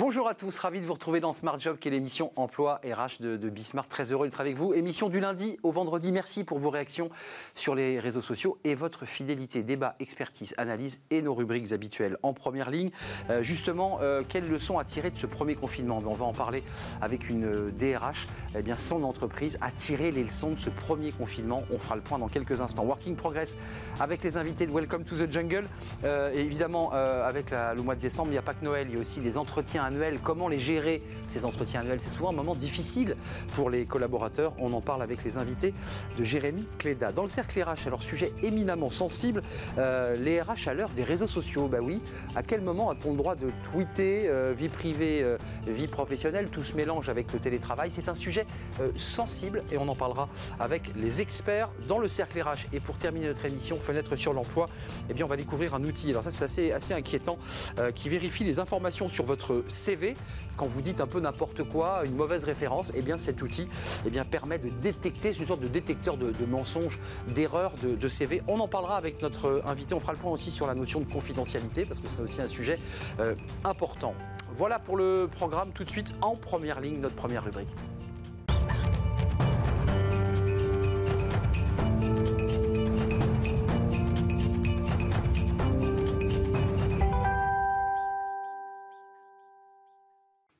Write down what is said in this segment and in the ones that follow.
Bonjour à tous, ravi de vous retrouver dans Smart Job, qui est l'émission Emploi RH de, de Bismarck. Très heureux d'être avec vous. Émission du lundi au vendredi. Merci pour vos réactions sur les réseaux sociaux et votre fidélité. Débat, expertise, analyse et nos rubriques habituelles en première ligne. Euh, justement, euh, quelles leçons à tirer de ce premier confinement? On va en parler avec une DRH. Eh bien, son entreprise a tiré les leçons de ce premier confinement. On fera le point dans quelques instants. Working Progress avec les invités de Welcome to the Jungle. Euh, évidemment, avec le mois de décembre, il n'y a pas que Noël, il y a aussi les entretiens comment les gérer, ces entretiens annuels. C'est souvent un moment difficile pour les collaborateurs. On en parle avec les invités de Jérémy Cléda. Dans le cercle RH, alors sujet éminemment sensible, euh, les RH à l'heure des réseaux sociaux. Bah oui, à quel moment a-t-on le droit de tweeter, euh, vie privée, euh, vie professionnelle, tout se mélange avec le télétravail C'est un sujet sensible et on en parlera avec les experts dans le cercle RH. Et pour terminer notre émission, fenêtre sur l'emploi, eh bien on va découvrir un outil. Alors ça c'est assez, assez inquiétant qui vérifie les informations sur votre CV, quand vous dites un peu n'importe quoi, une mauvaise référence, eh bien cet outil eh bien, permet de détecter, c'est une sorte de détecteur de, mensonges, d'erreurs de, CV. On en parlera avec notre invité, on fera le point aussi sur la notion de confidentialité, parce que c'est aussi un sujet euh, important. Voilà pour le programme tout de suite en première ligne, notre première rubrique.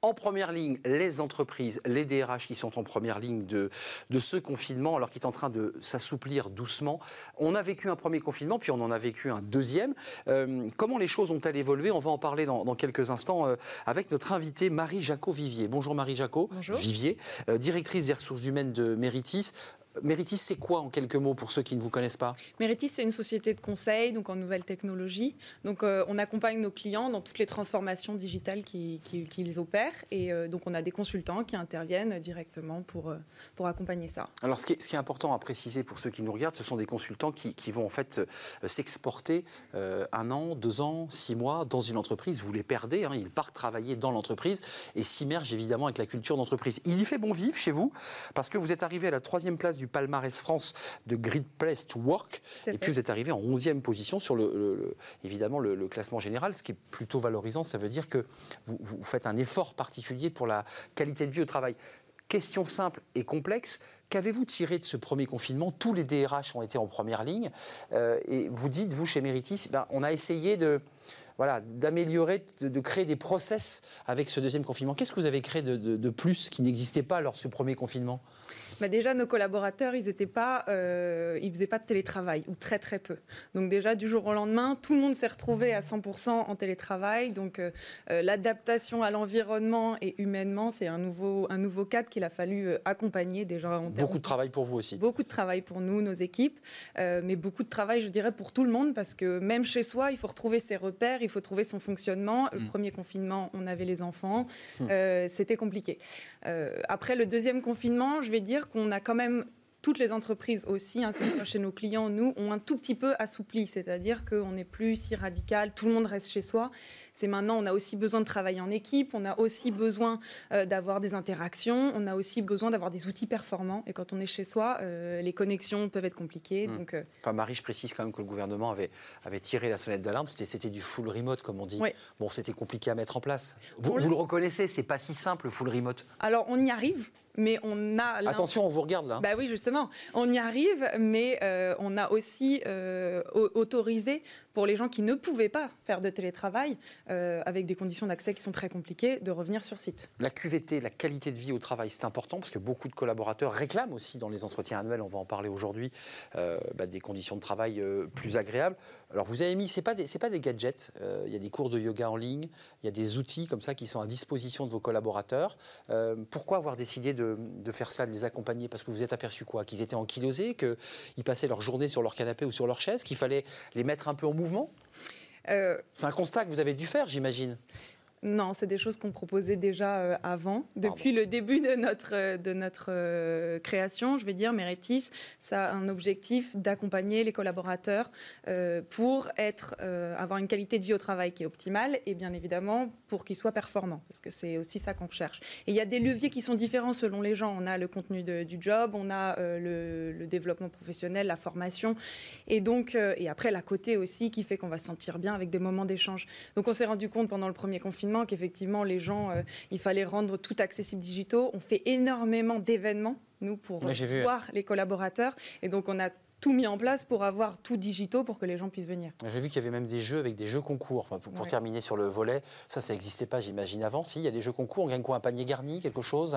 En première ligne, les entreprises, les DRH qui sont en première ligne de, de ce confinement, alors qu'il est en train de s'assouplir doucement. On a vécu un premier confinement, puis on en a vécu un deuxième. Euh, comment les choses ont-elles évolué? On va en parler dans, quelques instants euh, avec notre invitée Marie Jacot-Vivier. Bonjour Marie Jacot. Bonjour. Vivier, euh, directrice des ressources humaines de Méritis. Méritis, c'est quoi en quelques mots pour ceux qui ne vous connaissent pas? Méritis, c'est une société de conseil, donc en nouvelles technologies. Donc euh, on accompagne nos clients dans toutes les transformations digitales qu'ils opèrent. Et euh, donc on a des consultants qui interviennent directement pour, euh, pour accompagner ça. Alors ce qui, est, ce qui, est, important à préciser pour ceux qui nous regardent, ce sont des consultants qui, qui vont en fait s'exporter un an, deux ans, six mois dans une entreprise. Vous les perdez, hein, ils partent travailler dans l'entreprise et s'immergent évidemment avec la culture d'entreprise. Il y fait bon vivre chez vous parce que vous êtes arrivé à la troisième place du palmarès France de Great Place to Work. Et puis vous êtes arrivé en 11e position sur le, évidemment le, classement général, ce qui est plutôt valorisant. Ça veut dire que vous, vous faites un effort particulier pour la qualité de vie au travail. Question simple et complexe, qu'avez-vous tiré de ce premier confinement? Tous les DRH ont été en première ligne. Euh, et vous dites, vous, chez Méritis, ben, on a essayé de, voilà, d'améliorer, de, créer des process avec ce deuxième confinement. Qu'est-ce que vous avez créé de, de plus qui n'existait pas lors de ce premier confinement? Bah, déjà, nos collaborateurs, ils ne pas, euh, ils faisaient pas de télétravail, ou très très peu. Donc déjà, du jour au lendemain, tout le monde s'est retrouvé à 100% en télétravail. Donc euh, euh, l'adaptation à l'environnement et humainement, c'est un nouveau, un nouveau cadre qu'il a fallu accompagner déjà. En beaucoup de travail pour vous aussi. Beaucoup de travail pour nous, nos équipes, mais beaucoup de travail, je dirais, pour tout le monde, parce que même chez soi, il faut retrouver ses repères, il faut trouver son fonctionnement. Le mm. premier confinement, on avait les enfants, mm. c'était compliqué. après le deuxième confinement, je vais dire qu'on a quand même toutes les entreprises aussi, hein, chez nos clients, nous, ont un tout petit peu assoupli. C'est-à-dire qu'on n'est plus si radical, tout le monde reste chez soi. C'est maintenant, on a aussi besoin de travailler en équipe, on a aussi besoin euh, d'avoir des interactions, on a aussi besoin d'avoir des outils performants. Et quand on est chez soi, euh, les connexions peuvent être compliquées. Donc, euh, Enfin, Marie, je précise quand même que le gouvernement avait, avait tiré la sonnette d'alarme. C'était du full remote, comme on dit. Bon, c'était compliqué à mettre en place. Vous, vous le reconnaissez, c'est pas si simple, le full remote. Alors, on y arrive mais on a... Attention, on vous regarde là. Bah oui, justement, on y arrive, mais euh, on a aussi euh, autorisé pour les gens qui ne pouvaient pas faire de télétravail, euh, avec des conditions d'accès qui sont très compliquées, de revenir sur site. La QVT, la qualité de vie au travail, c'est important parce que beaucoup de collaborateurs réclament aussi dans les entretiens annuels, on va en parler aujourd'hui, bah, des conditions de travail plus agréables. Alors vous avez mis, c'est pas c'est pas des gadgets, il y a des cours de yoga en ligne, il y a des outils comme ça qui sont à disposition de vos collaborateurs. pourquoi avoir décidé de de, faire cela, de les accompagner Parce que vous êtes aperçu quoi? Qu'ils étaient ankylosés, qu'ils passaient leur journée sur leur canapé ou sur leur chaise, qu'il fallait les mettre un peu en mouvement? Euh, C'est un constat que vous avez dû faire, j'imagine. Non, c'est des choses qu'on proposait déjà euh, avant, depuis le début de notre, euh, de notre euh, création. Je vais dire, Mérétis, ça a un objectif d'accompagner les collaborateurs pour être, avoir une qualité de vie au travail qui est optimale et bien évidemment pour qu'ils soient performants, parce que c'est aussi ça qu'on cherche. Et il y a des leviers qui sont différents selon les gens. On a le contenu du job, on a le, le, développement professionnel, la formation, et donc et après la côté aussi qui fait qu'on va se sentir bien avec des moments d'échange. Donc on s'est rendu compte pendant le premier confinement confinement qu'effectivement, les gens, il fallait rendre tout accessible digitaux. On fait énormément d'événements, nous, pour voir les collaborateurs. Et donc, on a tout mis en place pour avoir tout digitaux pour que les gens puissent venir. J'ai vu qu'il y avait même des jeux avec des jeux concours. pour, terminer sur le volet, ça, ça n'existait pas, j'imagine, avant. Si, il y a des jeux concours, on gagne quoi Un panier garni, quelque chose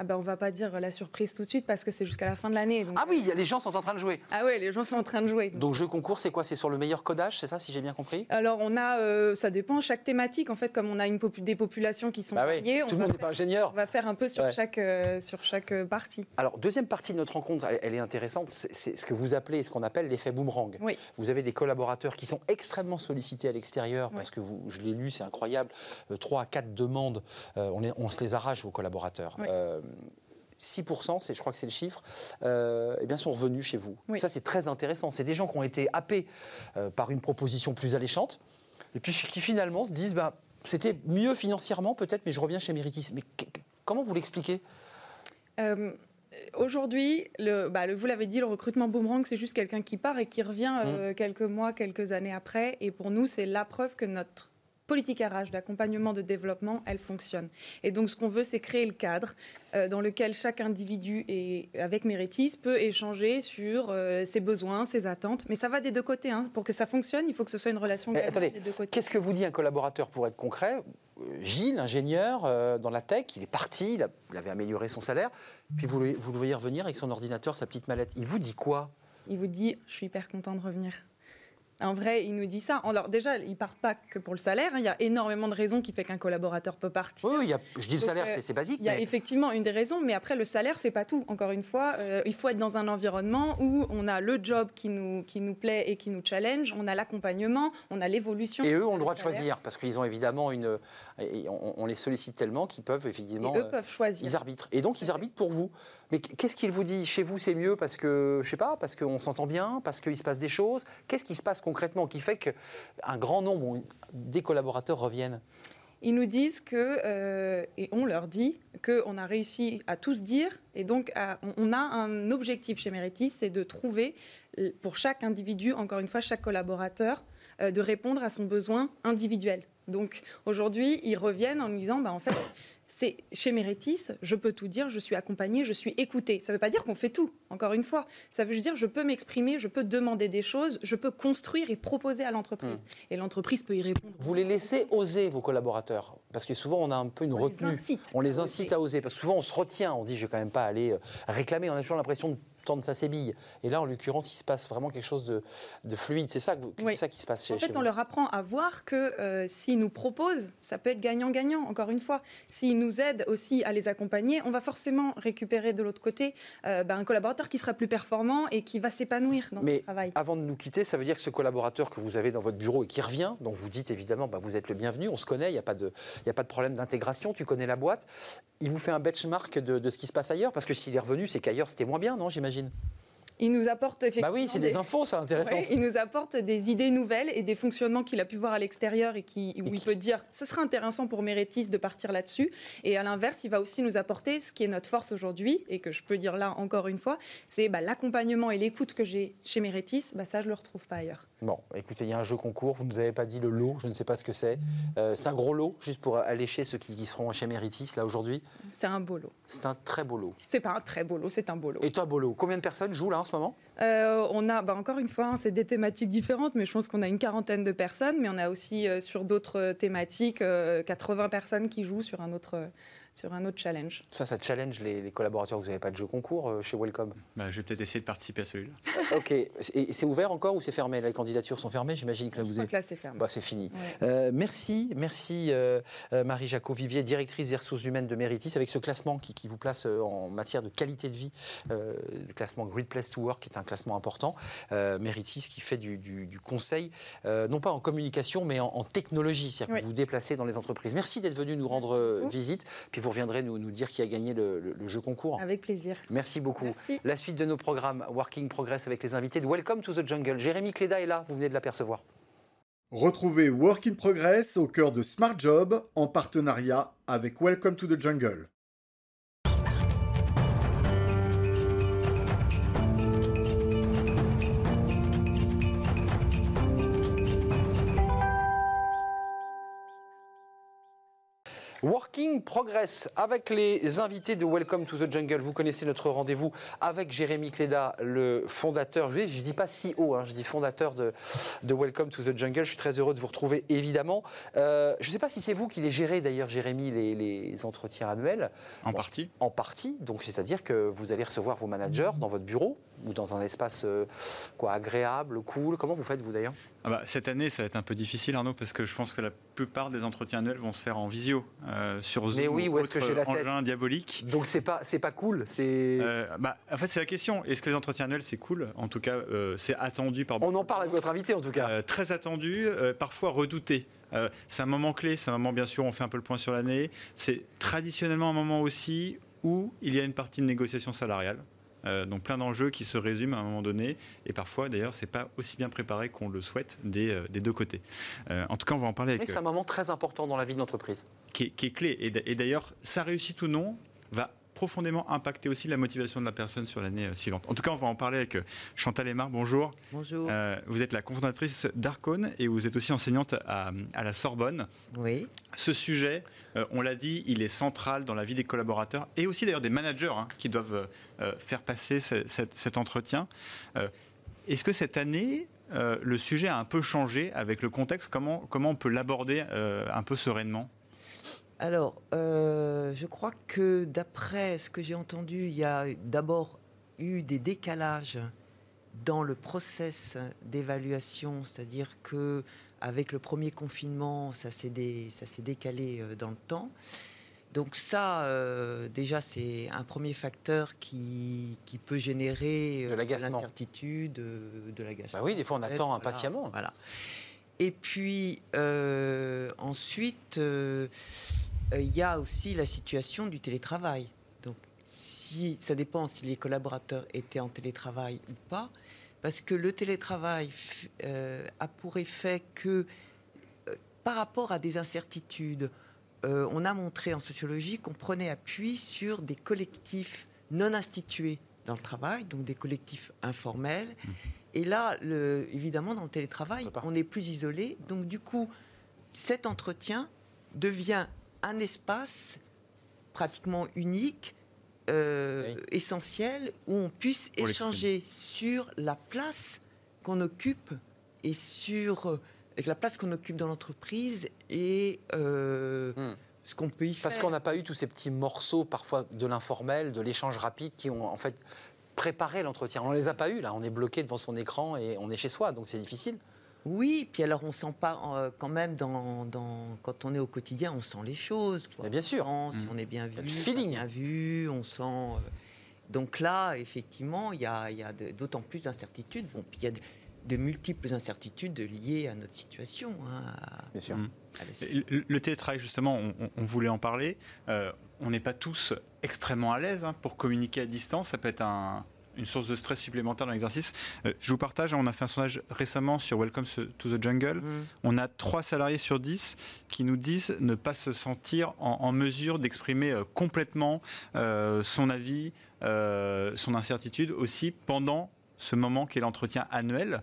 ah ben, on va pas dire la surprise tout de suite parce que c'est jusqu'à la fin de l'année. Ah oui, les gens sont en train de jouer. Ah oui, les gens sont en train de jouer. Donc, jeu concours, c'est quoi? C'est sur le meilleur codage, c'est ça, si j'ai bien compris? Alors on a, euh, ça dépend, chaque thématique en fait, comme on a une des populations qui sont bah variées. Tout le monde n'est pas ingénieur. On va faire un peu sur chaque euh, sur chaque euh, partie. Alors deuxième partie de notre rencontre, elle, est intéressante, c'est ce que vous appelez, ce qu'on appelle l'effet boomerang. Oui. Vous avez des collaborateurs qui sont extrêmement sollicités à l'extérieur parce que vous, je l'ai lu, c'est incroyable, trois à quatre demandes, on, on, se les arrache vos collaborateurs. 6%, c'est, je crois que c'est le chiffre, euh, eh bien, sont revenus chez vous. Ça, c'est très intéressant. C'est des gens qui ont été happés euh, par une proposition plus alléchante, et puis qui finalement se disent, bah, c'était mieux financièrement peut-être, mais je reviens chez Méritis. Mais comment vous l'expliquez? Euh, Aujourd'hui, le, bah, vous l'avez dit, le recrutement boomerang, c'est juste quelqu'un qui part et qui revient mmh. quelques mois, quelques années après. Et pour nous, c'est la preuve que notre politique RH d'accompagnement de développement, elle fonctionne. Et donc, ce qu'on veut, c'est créer le cadre euh, dans lequel chaque individu, et avec Méritis, peut échanger sur euh, ses besoins, ses attentes. Mais ça va des deux côtés. Hein. Pour que ça fonctionne, il faut que ce soit une relation des deux côtés. Qu'est-ce que vous dit un collaborateur pour être concret? Euh, Gilles, ingénieur dans la tech, il est parti, il, avait amélioré son salaire, puis vous, vous le voyez revenir avec son ordinateur, sa petite mallette. Il vous dit quoi? Il vous dit Je suis hyper content de revenir. En vrai, il nous dit ça. Alors déjà, ils partent pas que pour le salaire. Hein. Il y a énormément de raisons qui fait qu'un collaborateur peut partir. Oui, je dis le salaire, euh, c'est basique. Il y a effectivement une des raisons, mais après, le salaire fait pas tout. Encore une fois, euh, il faut être dans un environnement où on a le job qui nous, qui nous plaît et qui nous challenge, on a l'accompagnement, on a l'évolution. Et eux ont le droit de choisir, parce qu'ils ont évidemment une... On, les sollicite tellement qu'ils peuvent effectivement... Et eux peuvent choisir. Ils arbitrent. Et donc, ils arbitrent pour vous. Mais qu'est-ce qu'il vous dit? Chez vous, c'est mieux parce que, je sais pas, parce qu'on s'entend bien, parce qu'il se passe des choses? Qu'est-ce qui se passe concrètement qui fait qu'un grand nombre des collaborateurs reviennent ils nous disent que, euh, et on leur dit, qu'on a réussi à tous dire, et donc on a un objectif chez Meritis, c'est de trouver pour chaque individu, encore une fois, chaque collaborateur, euh, de répondre à son besoin individuel. Donc aujourd'hui, ils reviennent en nous disant, bah, en fait, c'est chez Méritis, je peux tout dire, je suis accompagnée, je suis écoutée. Ça ne veut pas dire qu'on fait tout, encore une fois. Ça veut juste dire je peux m'exprimer, je peux demander des choses, je peux construire et proposer à l'entreprise. Hmm. Et l'entreprise peut y répondre. Vous les laissez oser, vos collaborateurs? Parce que souvent, on a un peu une retenue. on les incite à oser. Parce que souvent, on se retient. On dit je ne vais quand même pas aller euh, réclamer. On a toujours l'impression de de sa sébille. Et là, en l'occurrence, il se passe vraiment quelque chose de, fluide. C'est ça, ça qui se passe chez En fait, on leur apprend à voir que euh, s'ils nous proposent, ça peut être gagnant-gagnant, encore une fois. S'ils nous aident aussi à les accompagner, on va forcément récupérer de l'autre côté euh, ben, un collaborateur qui sera plus performant et qui va s'épanouir dans Mais son travail. Avant de nous quitter, ça veut dire que ce collaborateur que vous avez dans votre bureau et qui revient, dont vous dites évidemment, ben, vous êtes le bienvenu, on se connaît, il n'y a, pas de, a pas de problème d'intégration, tu connais la boîte, il vous fait un benchmark de, de ce qui se passe ailleurs? Parce que s'il est revenu, c'est qu'ailleurs c'était moins bien, non, j'imagine? j'imagine il nous apporte effectivement. Bah oui, c'est des, infos, c'est intéressant. il nous apporte des idées nouvelles et des fonctionnements qu'il a pu voir à l'extérieur et qui, où il peut dire ce sera intéressant pour Mérétis de partir là-dessus. Et à l'inverse, il va aussi nous apporter ce qui est notre force aujourd'hui et que je peux dire là encore une fois c'est bah, l'accompagnement et l'écoute que j'ai chez Mérétis. Bah, ça, je ne le retrouve pas ailleurs. Bon, écoutez, il y a un jeu concours. Vous ne nous avez pas dit le lot, je ne sais pas ce que c'est. Euh, c'est un gros lot, juste pour allécher ceux qui, seront chez Mérétis là aujourd'hui C'est un beau lot. C'est un très beau lot. C'est pas un très beau lot, c'est un beau lot. Et toi, beau lot Combien de personnes jouent là moment euh, on a, bah, encore une fois, hein, c'est des thématiques différentes, mais je pense qu'on a une quarantaine de personnes, mais on a aussi euh, sur d'autres thématiques 80 euh, personnes qui jouent sur un autre sur un autre challenge. Ça, ça challenge les, collaborateurs. Vous n'avez pas de jeu concours euh, chez Welcome? Bah, Je vais peut-être essayer de participer à celui-là. ok. Et c'est ouvert encore ou c'est fermé? Les candidatures sont fermées J'imagine que là, vous êtes. là, c'est fermé. Bah, c'est fini. Euh, merci, merci euh, Marie Jacot Vivier, directrice des ressources humaines de Méritis, avec ce classement qui, vous place en matière de qualité de vie, le classement Great Place to Work, qui est un classement important. Méritis qui fait du, conseil, non pas en communication, mais en, technologie, c'est-à-dire que vous vous déplacez dans les entreprises. Merci d'être venu nous rendre visite. Puis vous reviendrez nous, nous dire qui a gagné le, jeu concours. Avec plaisir. Merci beaucoup. La suite de nos programmes Working Progress avec les invités de Welcome to the Jungle. Jérémy Cléda est là, vous venez de l'apercevoir. Retrouvez Working Progress au cœur de Smart Job en partenariat avec Welcome to the Jungle. Working Progress avec les invités de Welcome to the Jungle. Vous connaissez notre rendez-vous avec Jérémy Cléda, le fondateur, je ne dis pas CEO, hein, je dis fondateur de, de, Welcome to the Jungle. Je suis très heureux de vous retrouver évidemment. Euh, je ne sais pas si c'est vous qui les gérez d'ailleurs, Jérémy, les, les, entretiens annuels. En partie. En partie, donc c'est-à-dire que vous allez recevoir vos managers dans votre bureau ou dans un espace euh, quoi, agréable, cool. Comment vous faites vous d'ailleurs? Ah bah, Cette année, ça va être un peu difficile Arnaud parce que je pense que la plupart des entretiens annuels vont se faire en visio euh, sur Zoom Mais oui, où est-ce que j'ai la tête? diabolique. Donc c'est pas c'est pas cool, c'est. Euh, bah, en fait, c'est la question. Est-ce que les entretiens annuels c'est cool? En tout cas, euh, c'est attendu par. On en parle avec votre invité en tout cas. très attendu, parfois redouté. c'est un moment clé, c'est un moment bien sûr, on fait un peu le point sur l'année. C'est traditionnellement un moment aussi où il y a une partie de négociation salariale. Euh, donc plein d'enjeux qui se résument à un moment donné. Et parfois, d'ailleurs, c'est pas aussi bien préparé qu'on le souhaite des, euh, des deux côtés. Euh, en tout cas, on va en parler avec. c'est un moment très important dans la vie de l'entreprise. Qui, qui, est clé. Et d'ailleurs, ça réussit ou non va profondément impacté aussi la motivation de la personne sur l'année euh, suivante. En tout cas, on va en parler avec euh, Chantal Aymar. Bonjour. Bonjour. Euh, vous êtes la cofondatrice d'Arcone et vous êtes aussi enseignante à, la Sorbonne. Oui. Ce sujet, on l'a dit, il est central dans la vie des collaborateurs et aussi d'ailleurs des managers hein, qui doivent faire passer cet entretien. Est-ce que cette année, le sujet a un peu changé avec le contexte? Comment, comment on peut l'aborder un peu sereinement? Alors, euh, je crois que d'après ce que j'ai entendu, il y a d'abord eu des décalages dans le process d'évaluation, c'est-à-dire que avec le premier confinement, ça s'est décalé euh, dans le temps. Donc ça, euh, déjà, c'est un premier facteur qui, peut générer de l'incertitude, de, l'agacement. Bah oui, des fois, on attend impatiemment. Voilà. Et puis, ensuite, euh, il y a aussi la situation du télétravail. Donc, si, ça dépend si les collaborateurs étaient en télétravail ou pas, parce que le télétravail euh, a pour effet que, euh, par rapport à des incertitudes, on a montré en sociologie qu'on prenait appui sur des collectifs non institués dans le travail, donc des collectifs informels. Mmh. Et là, le, évidemment, dans le télétravail, on est plus isolé. Donc, du coup, cet entretien devient un espace pratiquement unique, euh, essentiel, où on puisse échanger sur la place qu'on occupe et sur la place qu'on occupe dans l'entreprise et euh, hmm. ce qu'on peut y faire. Parce qu'on n'a pas eu tous ces petits morceaux, parfois de l'informel, de l'échange rapide, qui ont en fait préparé l'entretien. On ne les a pas eu là, on est bloqué devant son écran et on est chez soi, donc c'est difficile. Oui, puis alors on sent pas euh, quand même dans, quand on est au quotidien, on sent les choses. bien sûr. On, si mm. on est bien vu, feeling. bien vu, on sent. Euh, donc là, effectivement, il y a, d'autant plus d'incertitudes. Bon, puis il y a de, multiples incertitudes liées à notre situation. Hein, bien sûr. Mm. Le, télétravail, justement, on, voulait en parler. Euh, on n'est pas tous extrêmement à l'aise hein, pour communiquer à distance. Ça peut être un, une source de stress supplémentaire dans l'exercice. Euh, je vous partage, on a fait un sondage récemment sur Welcome to the Jungle. Mm. On a 3 salariés sur 10 qui nous disent ne pas se sentir en, mesure d'exprimer euh, complètement euh, son avis, son incertitude aussi pendant ce moment qui est l'entretien annuel.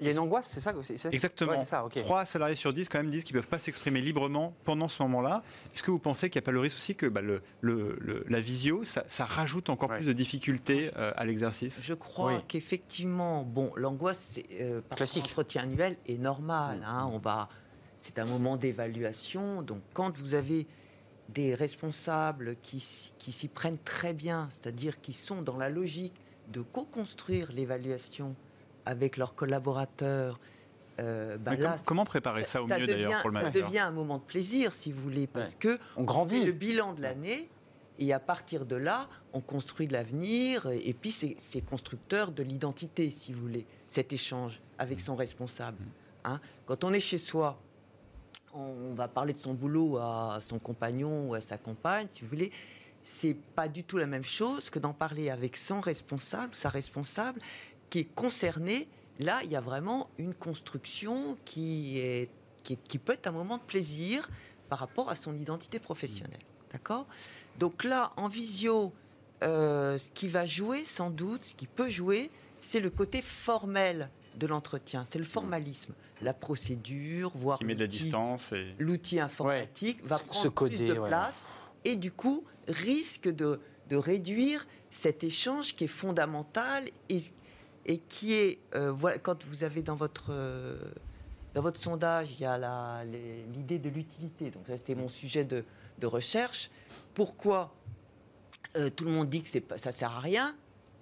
Il y a une angoisse, c'est ça Exactement. ça, Trois salariés sur 10 quand même disent qu'ils ne peuvent pas s'exprimer librement pendant ce moment-là. Est-ce que vous pensez qu'il n'y a pas le risque aussi que bah, le, la visio, ça, rajoute encore plus de difficultés euh, à l'exercice? Je crois qu'effectivement, bon, l'angoisse euh, par l'entretien annuel est normal. Mm. Hein. on va, c'est un moment d'évaluation. Donc quand vous avez des responsables qui, qui s'y prennent très bien, c'est-à-dire qui sont dans la logique de co-construire l'évaluation avec leurs collaborateurs. Euh, bah comment préparer ça, au mieux d'ailleurs pour le Ça devient un moment de plaisir, si vous voulez, parce que on grandit. le bilan de l'année. Et à partir de là, on construit l'avenir. Et puis, c'est constructeur de l'identité, si vous voulez, cet échange avec son responsable. Mm. Hein. Quand on est chez soi, on va parler de son boulot à son compagnon ou à sa compagne, si vous voulez. C'est pas du tout la même chose que d'en parler avec son responsable, sa responsable, qui est concerné, là, il y a vraiment une construction qui, est, qui, peut être un moment de plaisir par rapport à son identité professionnelle. D'accord? Donc là, en visio, euh, ce qui va jouer, sans doute, ce qui peut jouer, c'est le côté formel de l'entretien, c'est le formalisme, la procédure, voire Qui met de la l'outil- distance et... l'outil informatique va Se- prendre se coder, plus de ouais. place et du coup risque de, de réduire cet échange qui est fondamental et, et qui est, euh, voilà, quand vous avez dans votre, euh, dans votre sondage, il y a l'idée de l'utilité. Donc ça, c'était mon sujet de, de recherche. Pourquoi euh, tout le monde dit que ça sert à rien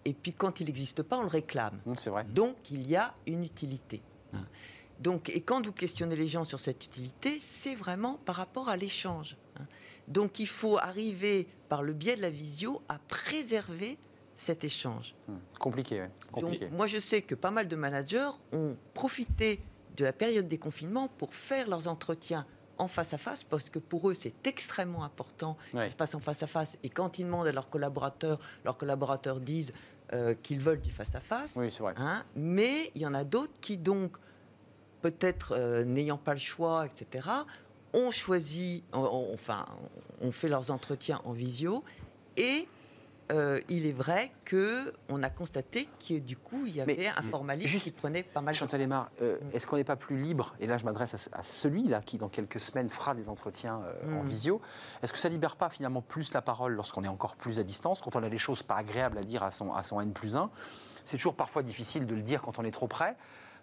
et puis quand il n'existe pas, on le réclame Hum, C'est vrai. donc, il y a une utilité. hein. Donc, et quand vous questionnez les gens sur cette utilité, c'est vraiment par rapport à l'échange. hein. Donc, il faut arriver, par le biais de la visio, à préserver cet échange. Hum, Compliqué, ouais. Compliqué. Donc, moi, je sais que pas mal de managers ont profité de la période des confinements pour faire leurs entretiens en face à face, parce que pour eux, c'est extrêmement important Ouais. qu'ils se passe en face à face. Et quand ils demandent à leurs collaborateurs, leurs collaborateurs disent euh, qu'ils veulent du face à face. Oui, c'est vrai. Hein, mais il y en a d'autres qui, donc, peut-être euh, n'ayant pas le choix, etc., ont choisi, on- on- enfin, ont fait leurs entretiens en visio. Et euh, il est vrai que on a constaté que, du coup, il y avait Mais, un formalisme juste- qui prenait pas mal de Chantal Aymar, euh, est-ce qu'on n'est pas plus libre? Et là, je m'adresse à, ce- à celui-là qui, dans quelques semaines, fera des entretiens euh, en Mm. visio. Est-ce que ça libère pas finalement plus la parole lorsqu'on est encore plus à distance, quand on a des choses pas agréables à dire à son, à son N plus 1 C'est toujours parfois difficile de le dire quand on est trop près.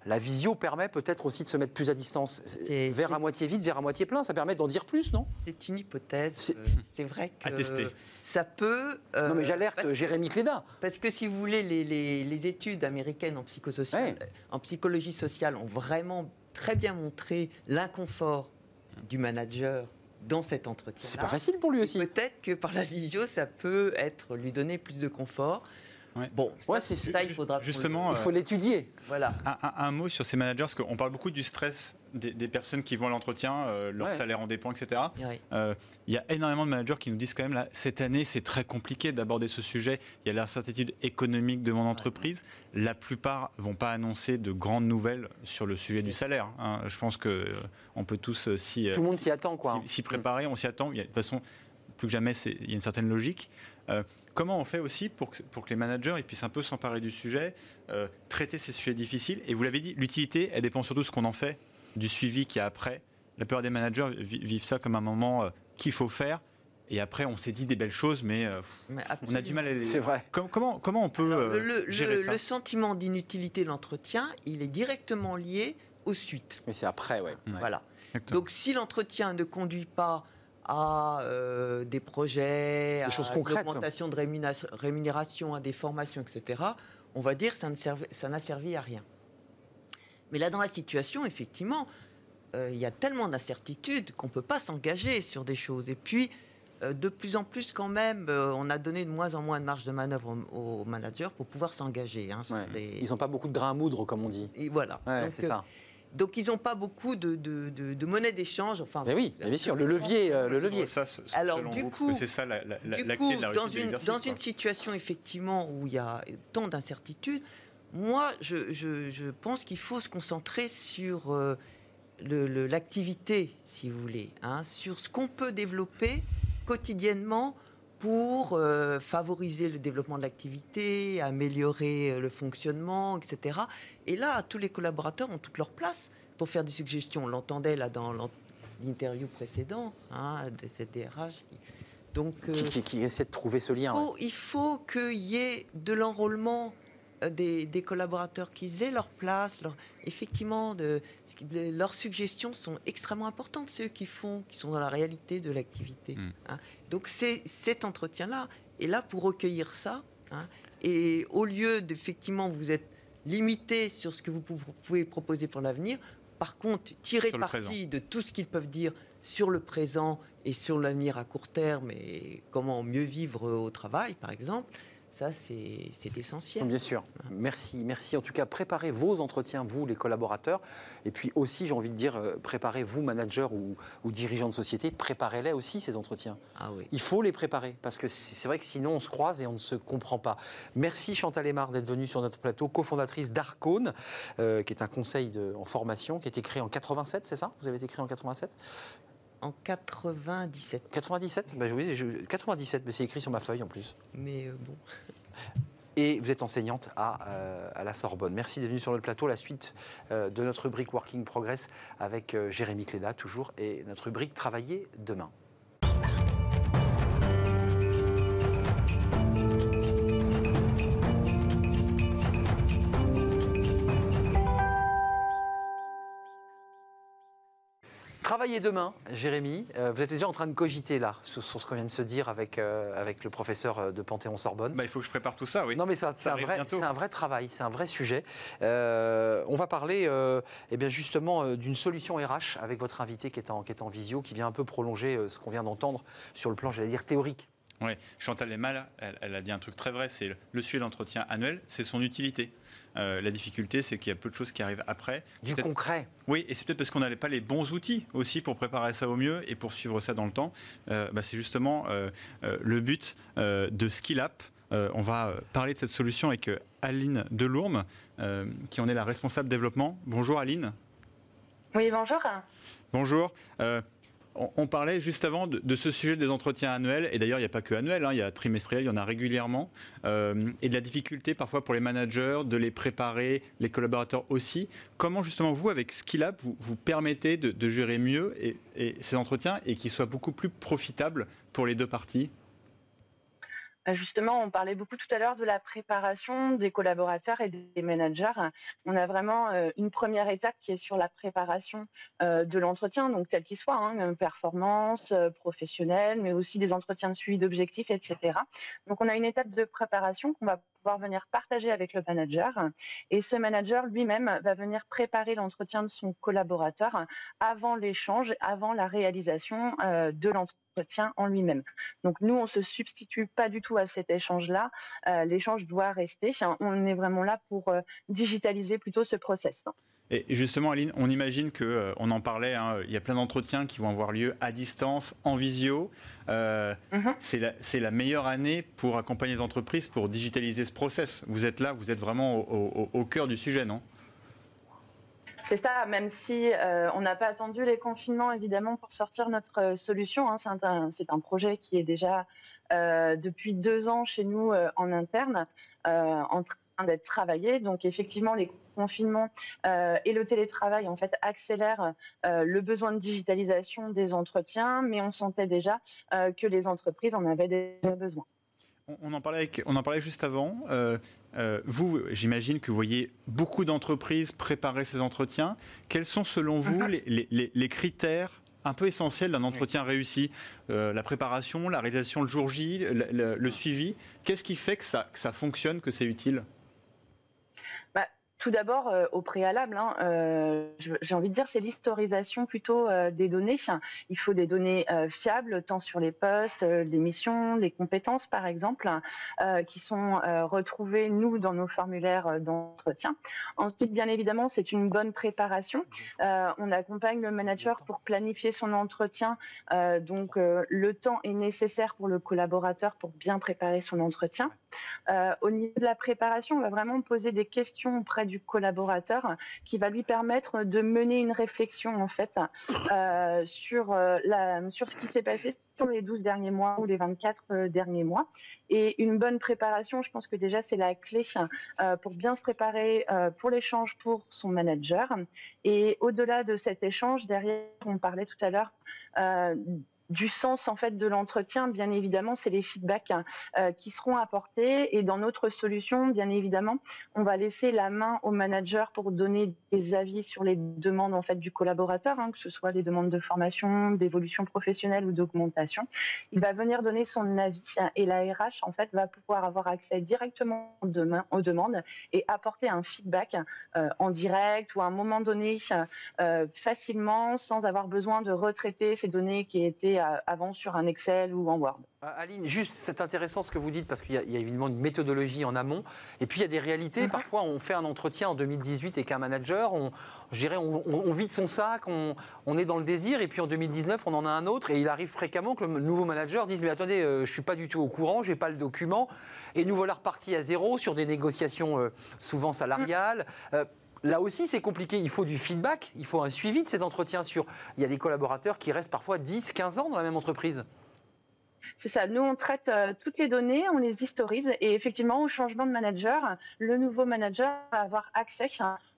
La visio permet peut-être aussi de se mettre plus à distance. C'est- Vers à moitié vide, vers à moitié plein, ça permet d'en dire plus, non? C'est une hypothèse. C'est- euh, vrai que À tester. ça peut. euh, Non mais j'alerte Jérémy Cléda. Parce que si vous voulez, les, les- les études américaines en, psychosocial, Ouais. en psychologie sociale ont vraiment très bien montré l'inconfort du manager dans cet entretien. C'est pas facile pour lui aussi. Peut-être que par la visio, ça peut être lui donner plus de confort. Ouais. Bon, ça, Ouais, c'est- ça, il faudra. Justement, Il faut l'étudier. Voilà. Un, un- un mot sur ces managers, parce qu'on parle beaucoup du stress des, des personnes qui vont à l'entretien, euh, leur Ouais. salaire en dépend, etc. Euh, Il y a énormément de managers qui nous disent quand même, là, cette année, c'est très compliqué d'aborder ce sujet. Il y a l'incertitude économique de mon entreprise. La plupart vont pas annoncer de grandes nouvelles sur le sujet du salaire. hein. Je pense que euh, on peut tous euh, s'y Tout le monde s'y attend, quoi. s'y- préparer, on s'y attend. De toute façon, plus que jamais, il y a une certaine logique. Euh, comment on fait aussi pour que, pour que les managers ils puissent un peu s'emparer du sujet, euh, traiter ces sujets difficiles Et vous l'avez dit, l'utilité, elle dépend surtout de ce qu'on en fait, du suivi qu'il y a après. La plupart des managers vi- vivent ça comme un moment euh, qu'il faut faire. Et après, on s'est dit des belles choses, mais euh, Mais on a du mal à les. C'est vrai. Com- comment, comment on peut Alors, euh, le, le- gérer ça? le sentiment d'inutilité de l'entretien, il est directement lié aux suites. Mais c'est après, ouais. Ouais. Voilà. Exactement. Donc si l'entretien ne conduit pas à euh, des projets, à choses concrètes. l'augmentation de rémunération, à des formations, etc., on va dire que ça ne servait- ça n'a servi à rien. Mais là, dans la situation, effectivement, euh, il y a tellement d'incertitudes qu'on ne peut pas s'engager sur des choses. Et puis, euh, de plus en plus, quand même, euh, on a donné de moins en moins de marge de manœuvre aux, aux managers pour pouvoir s'engager. hein, Ouais. des- Ils n'ont pas beaucoup de grains à moudre, comme on dit. Et voilà. Ouais, Donc, c'est ça. Donc, ils n'ont pas beaucoup de, de- de- de monnaie d'échange. Enfin, Mais oui, mais bien sûr, le levier, euh, le levier. Ça, Alors, du vous, coup- c'est ça la, la- la- du la coup, clé de la dans une, dans une situation effectivement où il y a tant d'incertitudes, moi, je, je- je pense qu'il faut se concentrer sur euh, le- le- l'activité, si vous voulez, hein, sur ce qu'on peut développer quotidiennement pour euh, favoriser le développement de l'activité, améliorer euh, le fonctionnement, etc. Et là, tous les collaborateurs ont toute leur place pour faire des suggestions. On l'entendait là dans l'interview précédente hein, de cette DRH. Donc, Qui, euh, qui- qui essaie de trouver ce lien. il ouais. faut, il faut qu'il y ait de l'enrôlement des, des collaborateurs, qu'ils aient leur place. Leur, effectivement, de, leurs suggestions sont extrêmement importantes, ceux qui font, qui sont dans la réalité de l'activité. Mm. hein. Donc c'est cet entretien-là est là pour recueillir ça. hein. et au lieu d'effectivement vous êtes limité sur ce que vous pou- pouvez proposer pour l'avenir, par contre tirer parti de tout ce qu'ils peuvent dire sur le présent et sur l'avenir à court terme et comment mieux vivre au travail, par exemple, ça c'est essentiel. Bien sûr. Merci, merci. En tout cas, préparez vos entretiens, vous, les collaborateurs. Et puis aussi, j'ai envie de dire, euh, préparez vous, managers ou, ou dirigeants de société, préparez-les aussi, ces entretiens. Ah oui. Il faut les préparer, parce que c'est c'est vrai que sinon on se croise et on ne se comprend pas. Merci Chantal Aymar d'être venue sur notre plateau, cofondatrice d'Arcone, euh, qui est un conseil de- en formation, qui a été créé en 87, c'est ça? Vous avez été créé en 87 En 97. 97 ben, oui, je- 97, mais c'est écrit sur ma feuille en plus. Mais euh, bon. et vous êtes enseignante à, à la Sorbonne. Merci d'être venue sur notre plateau. La suite de notre rubrique Working Progress avec Jérémy Cléda, toujours, et notre rubrique Travailler demain. Travailler demain, Jérémy, euh, vous êtes déjà en train de cogiter là sur, ce qu'on vient de se dire avec, euh, avec le professeur euh, de Panthéon-Sorbonne. Bah, il faut que je prépare tout ça, oui. Non mais c'est un, vrai, un vrai travail, c'est un vrai sujet. on va parler eh bien justement d'une solution RH avec votre invité qui est, en, qui est en visio, qui vient un peu prolonger ce qu'on vient d'entendre sur le plan, j'allais dire, théorique. Oui, Chantal Lemal, elle, elle a dit un truc très vrai, c'est le sujet d'entretien annuel, c'est son utilité. Euh, la difficulté, c'est qu'il y a peu de choses qui arrivent après. Du concret. Oui, et c'est peut-être parce qu'on n'avait pas les bons outils aussi pour préparer ça au mieux et pour suivre ça dans le temps. Euh, bah, c'est justement euh, le but de SkillUp. on va parler de cette solution avec Aline Delourme, qui en est la responsable développement. Bonjour Aline. Oui, bonjour. Bonjour on, parlait juste avant de, ce sujet des entretiens annuels, et d'ailleurs il n'y a pas que annuel, hein, il y a trimestriel, il y en a régulièrement, euh, et de la difficulté parfois pour les managers de les préparer, les collaborateurs aussi. Comment justement vous, avec SkillUp, vous, vous permettez de, gérer mieux ces entretiens et qu'ils soient beaucoup plus profitables pour les deux parties? Justement, on parlait beaucoup tout à l'heure de la préparation des collaborateurs et des managers. On a vraiment euh, une première étape qui est sur la préparation euh, de l'entretien, donc tel qu'il soit, hein, performance euh, professionnelle, mais aussi des entretiens de suivi d'objectifs, etc. Donc on a une étape de préparation qu'on va pouvoir venir partager avec le manager. Et ce manager lui-même va venir préparer l'entretien de son collaborateur avant l'échange, avant la réalisation de l'entretien en lui-même. Donc nous, on se substitue pas du tout à cet échange-là. Euh, l'échange doit rester. on est vraiment là pour euh, digitaliser plutôt ce process. Et justement, Aline, on imagine que, euh, on en parlait, hein, il y a plein d'entretiens qui vont avoir lieu à distance, en visio. Mhm. C'est la, meilleure année pour accompagner les entreprises pour digitaliser ce process. Vous êtes là, vous êtes vraiment au cœur du sujet, non? C'est ça, même si euh, on n'a pas attendu les confinements évidemment pour sortir notre euh, solution. Hein. c'est, un, projet qui est déjà euh, depuis deux ans chez nous en interne, en train d'être travaillé. Donc effectivement, les confinements et le télétravail en fait accélèrent le besoin de digitalisation des entretiens, mais on sentait déjà que les entreprises en avaient déjà besoin. On en parlait, on en parlait juste avant. Euh, euh, vous, j'imagine que vous voyez beaucoup d'entreprises préparer ces entretiens. Quels sont selon vous mhm. les, critères un peu essentiels d'un entretien réussi? Euh, La préparation, la réalisation le jour J, le, suivi. Qu'est-ce qui fait que ça, que ça fonctionne, que c'est utile? Tout d'abord, euh, au préalable, hein, euh, j'ai envie de dire, c'est l'historisation plutôt euh, des données. il faut des données fiables, tant sur les postes, les missions, les compétences, par exemple, qui sont retrouvées, nous, dans nos formulaires d'entretien. Ensuite, bien évidemment, c'est une bonne préparation. on accompagne le manager pour planifier son entretien. donc, le temps est nécessaire pour le collaborateur pour bien préparer son entretien. Au niveau de la préparation, on va vraiment poser des questions auprès du collaborateur qui va lui permettre de mener une réflexion en fait euh, sur, euh, sur ce qui s'est passé sur les 12 derniers mois ou les 24 euh, derniers mois. Et une bonne préparation, je pense que déjà c'est la clé pour bien se préparer pour l'échange pour son manager. Et au-delà de cet échange, derrière, on parlait tout à l'heure du sens en fait de l'entretien, bien évidemment, c'est les feedbacks hein, euh, qui seront apportés. Et dans notre solution, bien évidemment, on va laisser la main au manager pour donner des avis sur les demandes en fait du collaborateur, hein, que ce soit les demandes de formation, d'évolution professionnelle ou d'augmentation. Il va venir donner son avis hein, et la RH en fait va pouvoir avoir accès directement aux demandes et apporter un feedback euh, en direct ou à un moment donné euh, facilement sans avoir besoin de retraiter ces données qui étaient avant sur un Excel ou en Word. Euh, Aline, juste, c'est intéressant ce que vous dites parce qu'il y, a évidemment une méthodologie en amont et puis il y a des réalités. Mhm. Parfois, on fait un entretien en 2018 avec un manager, on, je on, vide son sac, on, est dans le désir et puis en 2019, on en a un autre et il arrive fréquemment que le nouveau manager dise Mais attendez, je euh, je suis pas du tout au courant, j'ai pas le document et nous voilà repartis à zéro sur des négociations euh, souvent salariales. Là aussi, c'est compliqué. Il faut du feedback, il faut un suivi de ces entretiens sur. Il y a des collaborateurs qui restent parfois 10, 15 ans dans la même entreprise. C'est ça. Nous, on traite toutes les données, on les historise et effectivement, au changement de manager, le nouveau manager va avoir accès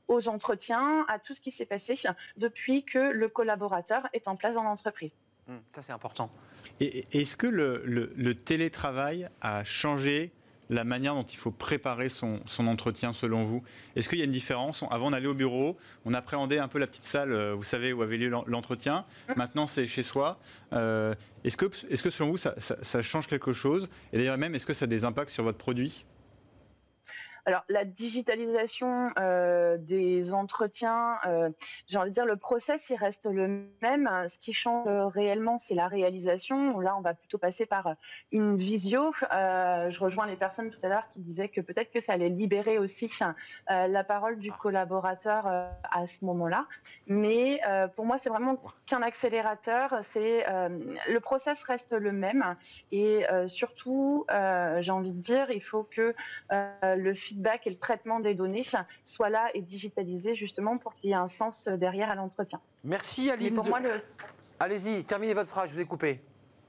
aux entretiens, à tout ce qui s'est passé depuis que le collaborateur est en place dans l'entreprise. Hum, ça, c'est important. Et est-ce que le, télétravail a changé la manière dont il faut préparer son, entretien selon vous? Est-ce qu'il y a une différence? Avant, on allait au bureau, on appréhendait un peu la petite salle, euh, vous savez, où avait lieu l'entretien. Hum. Maintenant, c'est chez soi. Euh, est-ce que, est que, selon vous, ça, ça change quelque chose? Et d'ailleurs, même, est-ce que ça a des impacts sur votre produit? Alors la digitalisation euh, des entretiens, euh, j'ai envie de dire le process il reste le même. Ce qui change réellement c'est la réalisation. Là on va plutôt passer par une visio. Euh, je rejoins les personnes tout à l'heure qui disaient que peut-être que ça allait libérer aussi la parole du collaborateur à ce moment-là. Mais pour moi c'est vraiment qu'un accélérateur. C'est le process reste le même et surtout j'ai envie de dire il faut que le feedback et le traitement des données soit là et digitalisé justement pour qu'il y ait un sens derrière à l'entretien. Merci Aline. Allez-y, terminez votre phrase, je vous ai coupé.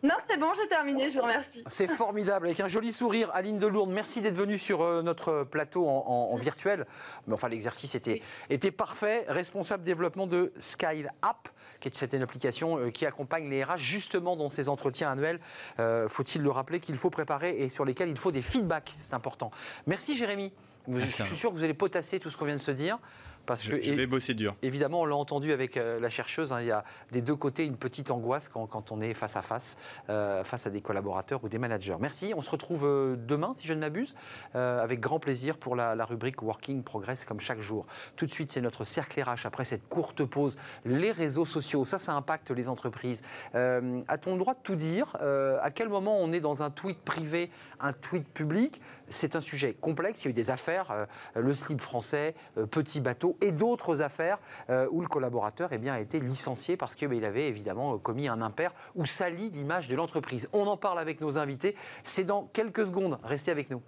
Non, c'est bon, j'ai terminé, je vous remercie. C'est formidable, avec un joli sourire. Aline Delourde, merci d'être venue sur euh, notre plateau en, virtuel. Mais enfin, l'exercice était, était parfait. Responsable développement de Skyle App, qui est une application euh, qui accompagne les RH justement dans ces entretiens annuels. Euh, faut-il le rappeler qu'il faut préparer et sur lesquels il faut des feedbacks, c'est important. Merci Jérémy. Je suis sûr que vous allez potasser tout ce qu'on vient de se dire. Parce que, je vais bosser dur. Évidemment, on l'a entendu avec euh, la chercheuse, hein, il y a des deux côtés une petite angoisse quand, on est face à face, euh, face à des collaborateurs ou des managers. Merci, on se retrouve euh, demain, si je ne m'abuse, avec grand plaisir pour la, rubrique Working Progress, comme chaque jour. Tout de suite, c'est notre cercle RH, après cette courte pause. Les réseaux sociaux, ça, ça impacte les entreprises. A-t-on le droit de tout dire À quel moment on est dans un tweet privé, un tweet public? C'est un sujet complexe, il y a eu des affaires, le slip français, petit bateau, et d'autres affaires euh, où le collaborateur eh bien, a été licencié parce qu'il ben, avait évidemment commis un impair ou sali l'image de l'entreprise. On en parle avec nos invités. C'est dans quelques secondes. Restez avec nous.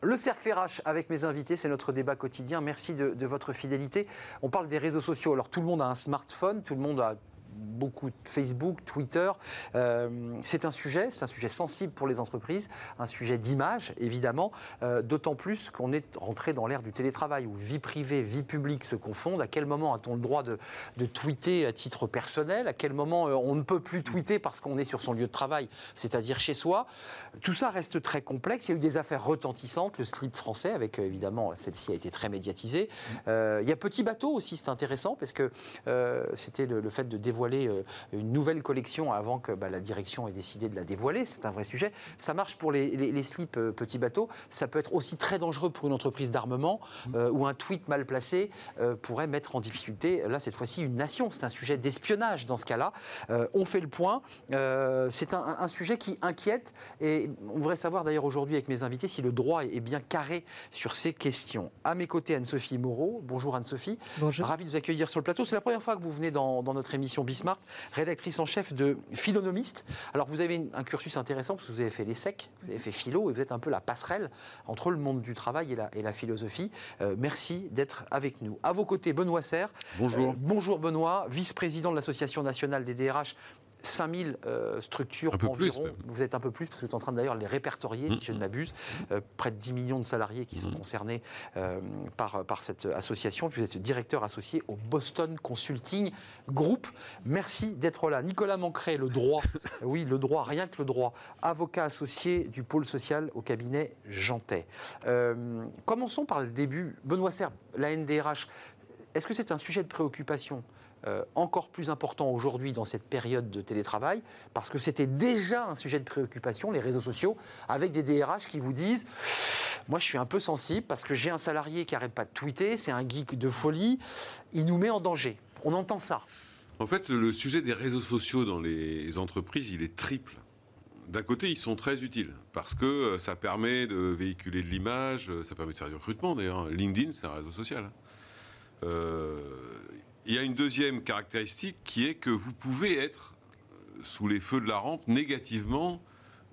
Le cercle RH avec mes invités, c'est notre débat quotidien. Merci de, de, votre fidélité. On parle des réseaux sociaux. Alors tout le monde a un smartphone, tout le monde a beaucoup de Facebook, Twitter. Euh, c'est un sujet, c'est un sujet sensible pour les entreprises, un sujet d'image évidemment, euh, d'autant plus qu'on est rentré dans l'ère du télétravail où vie privée, vie publique se confondent. À quel moment a-t-on le droit de, tweeter à titre personnel? À quel moment euh, on ne peut plus tweeter parce qu'on est sur son lieu de travail, c'est-à-dire chez soi? Tout ça reste très complexe. Il y a eu des affaires retentissantes, le slip français, avec évidemment celle-ci a été très médiatisée. il y a Petit Bateau aussi, c'est intéressant parce que c'était le, le fait de dévoiler euh, une nouvelle collection avant que bah, la direction ait décidé de la dévoiler. C'est un vrai sujet. Ça marche pour les, slips euh, petits bateaux. Ça peut être aussi très dangereux pour une entreprise d'armement mmh. euh, où un tweet mal placé pourrait mettre en difficulté, là, cette fois-ci, une nation. C'est un sujet d'espionnage dans ce cas-là. on fait le point. c'est un, sujet qui inquiète et on voudrait savoir d'ailleurs aujourd'hui avec mes invités si le droit est bien carré sur ces questions. À mes côtés, Anne-Sophie Moreau. Bonjour Anne-Sophie. Bonjour. Ravi de vous accueillir sur le plateau. C'est la première fois que vous venez dans, dans notre émission Smart, rédactrice en chef de Philonomiste. Alors vous avez un cursus intéressant parce que vous avez fait l'ESSEC, vous avez fait philo et vous êtes un peu la passerelle entre le monde du travail et la, et la philosophie. Euh, merci d'être avec nous. À vos côtés, Benoît Serre. Bonjour. Euh, bonjour Benoît, vice-président de l'Association nationale des DRH 5000 euh, structures environ. vous êtes un peu plus, parce que vous êtes en train d'ailleurs de les répertorier, si je ne m'abuse. Euh, près de 10 millions de salariés qui sont mmh. concernés euh, par, par cette association. Puis vous êtes directeur associé au Boston Consulting Group. Merci d'être là. Nicolas Mancret, le droit. oui, le droit, rien que le droit. Avocat associé du pôle social au cabinet Jantet. commençons par le début. Benoît Serbe, la NDRH. Est-ce que c'est un sujet de préoccupation euh, encore plus important aujourd'hui dans cette période de télétravail, parce que c'était déjà un sujet de préoccupation, les réseaux sociaux, avec des DRH qui vous disent Moi, je suis un peu sensible parce que j'ai un salarié qui n'arrête pas de tweeter, c'est un geek de folie, il nous met en danger. On entend ça. En fait, le sujet des réseaux sociaux dans les entreprises, il est triple. D'un côté, ils sont très utiles parce que euh, ça permet de véhiculer de l'image, euh, ça permet de faire du recrutement d'ailleurs. LinkedIn, c'est un réseau social. Hein. Il y a une deuxième caractéristique qui est que vous pouvez être sous les feux de la rampe négativement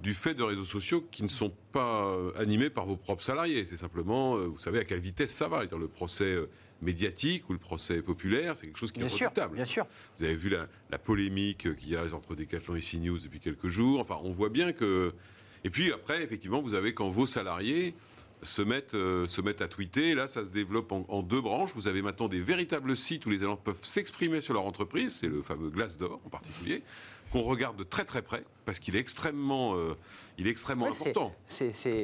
du fait de réseaux sociaux qui ne sont pas euh, animés par vos propres salariés. C'est simplement, euh, vous savez à quelle vitesse ça va. Le procès euh, médiatique ou le procès populaire, c'est quelque chose qui Bien est sûr, redoutable. bien sûr. Vous avez vu la, la polémique qu'il y a entre Decathlon et CNews depuis quelques jours. Enfin, on voit bien que. Et puis après, effectivement, vous avez quand vos salariés se mettent, euh, se mettent à tweeter. Là, ça se développe en, en deux branches. Vous avez maintenant des véritables sites où les agents peuvent s'exprimer sur leur entreprise. C'est le fameux Glassdoor en particulier, qu'on regarde de très très près parce qu'il est extrêmement, euh, il est extrêmement Ouais, c'est- important.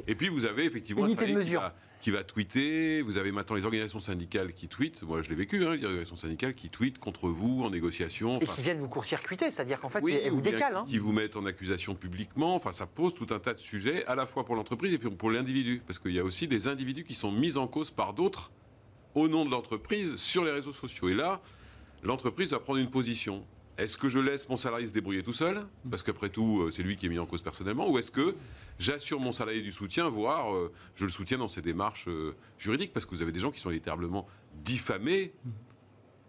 Et puis vous avez effectivement un Unité de salarié qui mesure. Qui va tweeter. Vous avez maintenant les organisations syndicales qui tweetent. Moi, je l'ai vécu, hein, les organisations syndicales qui tweetent contre vous en négociation. et qui viennent vous court-circuiter, c'est-à-dire qu'en fait, oui, elles vous décalent. hein. Qui vous mettent en accusation publiquement. Enfin, ça pose tout un tas de sujets, à la fois pour l'entreprise et puis pour l'individu. Parce qu'il y a aussi des individus qui sont mis en cause par d'autres au nom de l'entreprise sur les réseaux sociaux. Et là, l'entreprise va prendre une position. Est-ce que je laisse mon salarié se débrouiller tout seul Parce qu'après tout, euh, c'est lui qui est mis en cause personnellement. Ou est-ce que j'assure mon salarié du soutien, voire euh, je le soutiens dans ses démarches euh, juridiques Parce que vous avez des gens qui sont littéralement diffamés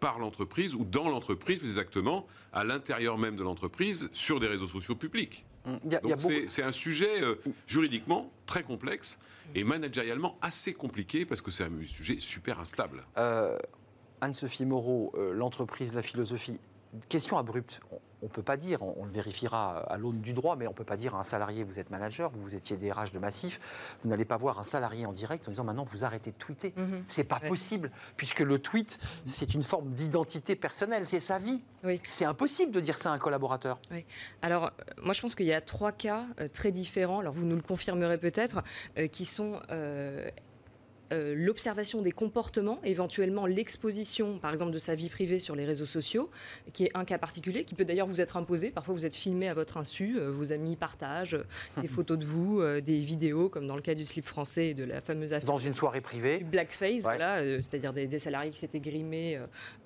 par l'entreprise ou dans l'entreprise, plus exactement, à l'intérieur même de l'entreprise, sur des réseaux sociaux publics. A Donc c'est c'est un sujet euh, juridiquement très complexe et managérialement assez compliqué parce que c'est un sujet super instable. Anne-Sophie Moreau, euh, l'entreprise, la philosophie. Question abrupte. On ne peut pas dire, on, on le vérifiera à l'aune du droit, mais on ne peut pas dire à un salarié, vous êtes manager, vous, vous étiez DRH de Massif, vous n'allez pas voir un salarié en direct en disant maintenant vous arrêtez de tweeter. Mhm. C'est pas possible, puisque le tweet, c'est une forme d'identité personnelle, c'est sa vie. Oui. C'est impossible de dire ça à un collaborateur. Alors, euh, moi, je pense qu'il y a trois cas euh, très différents. Alors, vous nous le confirmerez peut-être, euh, qui sont euh, l'observation des comportements, éventuellement l'exposition, par exemple, de sa vie privée sur les réseaux sociaux, qui est un cas particulier, qui peut d'ailleurs vous être imposé. Parfois, vous êtes filmé à votre insu, euh, vos amis partagent euh, des photos de vous, des vidéos, comme dans le cas du slip français et de la fameuse affaire Dans une soirée du privée, blackface, Ouais. voilà, c'est-à-dire des, des salariés qui s'étaient grimés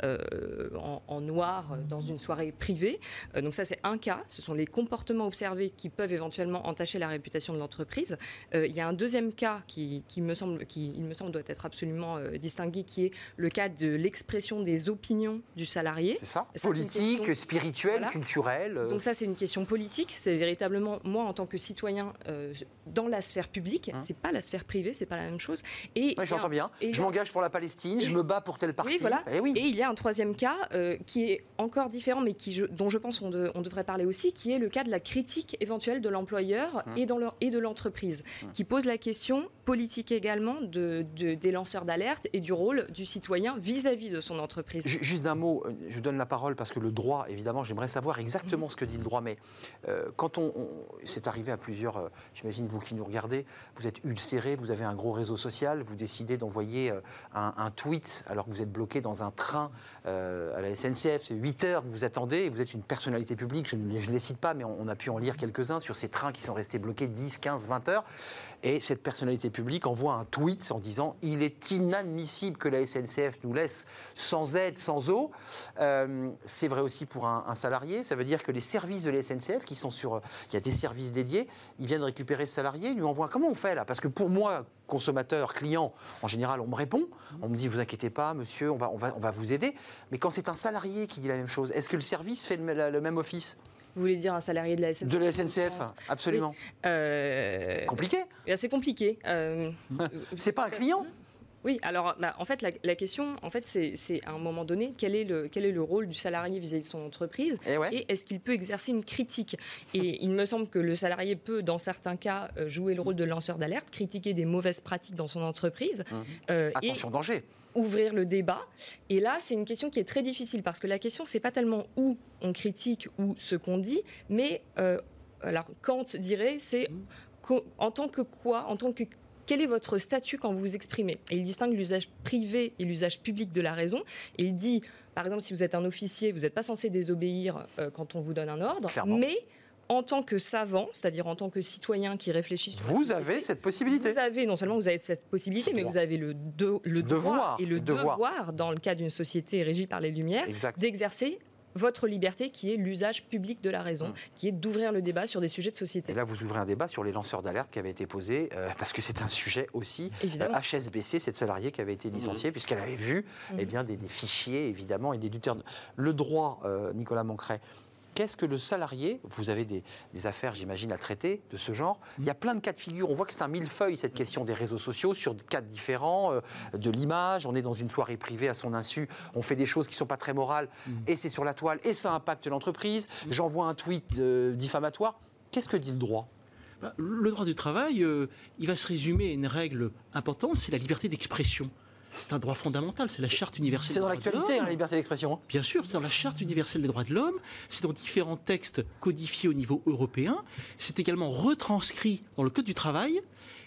en, en noir dans une soirée privée. Donc ça, c'est un cas. Ce sont les comportements observés qui peuvent éventuellement entacher la réputation de l'entreprise. Il y a un deuxième cas qui, qui me semble, qui, il me semble, doit être absolument euh, distingué, qui est le cas de l'expression des opinions du salarié. c'est ça, Ça, Politique, question- spirituelle, Voilà. culturelle. euh, Donc ça, c'est une question politique. C'est véritablement moi en tant que citoyen euh, dans la sphère publique. Hein. C'est pas la sphère privée, c'est pas la même chose. Et Ouais, j'entends bien. et Je m'engage pour la Palestine, je me bats pour tel parti. Oui, voilà. Eh oui. Et il y a un troisième cas euh, qui est encore différent, mais qui, je- dont je pense on, de- on devrait parler aussi, qui est le cas de la critique éventuelle de l'employeur Hum. et, et de l'entreprise, qui pose la question politique également de, de- des lanceurs d'alerte et du rôle du citoyen vis-à-vis de son entreprise. Ju- Juste d'un mot, euh, je donne la parole parce que le droit, évidemment, j'aimerais savoir exactement ce que dit le droit. Mais euh, quand on, on- c'est arrivé à plusieurs, euh, j'imagine vous qui nous regardez, vous êtes ulcéré, vous avez un gros réseau social, vous décidez d'envoyer euh, un, un tweet alors que vous êtes bloqué dans un train à la SNCF, c'est 8 heures que vous attendez, et vous êtes une personnalité publique, je ne les- cite pas, mais on, on a pu en lire quelques-uns sur ces trains qui sont restés bloqués 10, 15, 20 heures. Et cette personnalité publique envoie un tweet en disant il est inadmissible que la SNCF nous laisse sans aide, sans eau. Euh, c'est vrai aussi pour un, salarié. Ça veut dire que les services de la SNCF, qui sont sur, il y a des services dédiés, ils viennent récupérer ce salarié, ils lui envoient. Comment on fait là? Parce que pour moi, consommateur, client, en général, on me répond, on me dit vous inquiétez pas, monsieur, on va, on va, on va vous aider. Mais quand c'est un salarié qui dit la même chose, est-ce que le service fait le même office? Vous voulez dire un salarié de la SNCF de la SNCF Absolument. Euh, Compliqué. et C'est compliqué. Euh, C'est pas un client. Oui, alors bah, en fait, la, la question, en fait, c'est à un moment donné, quel est le, quel est le rôle du salarié vis-à-vis de son entreprise Et ouais. et est-ce qu'il peut exercer une critique? Et il me semble que le salarié peut, dans certains cas, euh, jouer le rôle de lanceur d'alerte, critiquer des mauvaises pratiques dans son entreprise euh, et Attention danger. ouvrir le débat. Et là, c'est une question qui est très difficile parce que la question, c'est pas tellement où on critique ou ce qu'on dit, mais euh, alors Kant dirait, c'est co- en tant que quoi, en tant que quel est votre statut quand vous vous exprimez? Et il distingue l'usage privé et l'usage public de la raison. Et il dit, par exemple, si vous êtes un officier, vous n'êtes pas censé désobéir euh, quand on vous donne un ordre, Clairement. mais en tant que savant, c'est-à-dire en tant que citoyen qui réfléchit sur Vous avez cette possibilité. vous avez, non seulement vous avez cette possibilité, mais vous avez le, de- le Devoir. et le Devoir. devoir, dans le cas d'une société régie par les Lumières, d'exercer votre liberté qui est l'usage public de la raison, Hum. qui est d'ouvrir le débat sur des sujets de société. Et là, vous ouvrez un débat sur les lanceurs d'alerte qui avait été posé, euh, parce que c'est un sujet aussi. Évidemment. Euh, HSBC, cette salariée qui avait été licenciée, puisqu'elle avait vu Mhm. eh bien, des, des fichiers, évidemment, et des duteurs. Le droit, euh, Nicolas Mancret, Qu'est-ce que le salarié, vous avez des, affaires, j'imagine, à traiter de ce genre, il y a plein de cas de figure, on voit que c'est un millefeuille cette question des réseaux sociaux sur cas différents, euh, de l'image, on est dans une soirée privée à son insu, on fait des choses qui ne sont pas très morales, et c'est sur la toile, et ça impacte l'entreprise, j'envoie un tweet euh, diffamatoire. Qu'est-ce que dit le droit? Bah, Le droit du travail, euh, il va se résumer à une règle importante, c'est la liberté d'expression. C'est un droit fondamental, c'est la charte universelle. C'est dans l'actualité, la liberté d'expression. Hein. Bien sûr, c'est dans la charte universelle des droits de l'homme, c'est dans différents textes codifiés au niveau européen, c'est également retranscrit dans le Code du travail,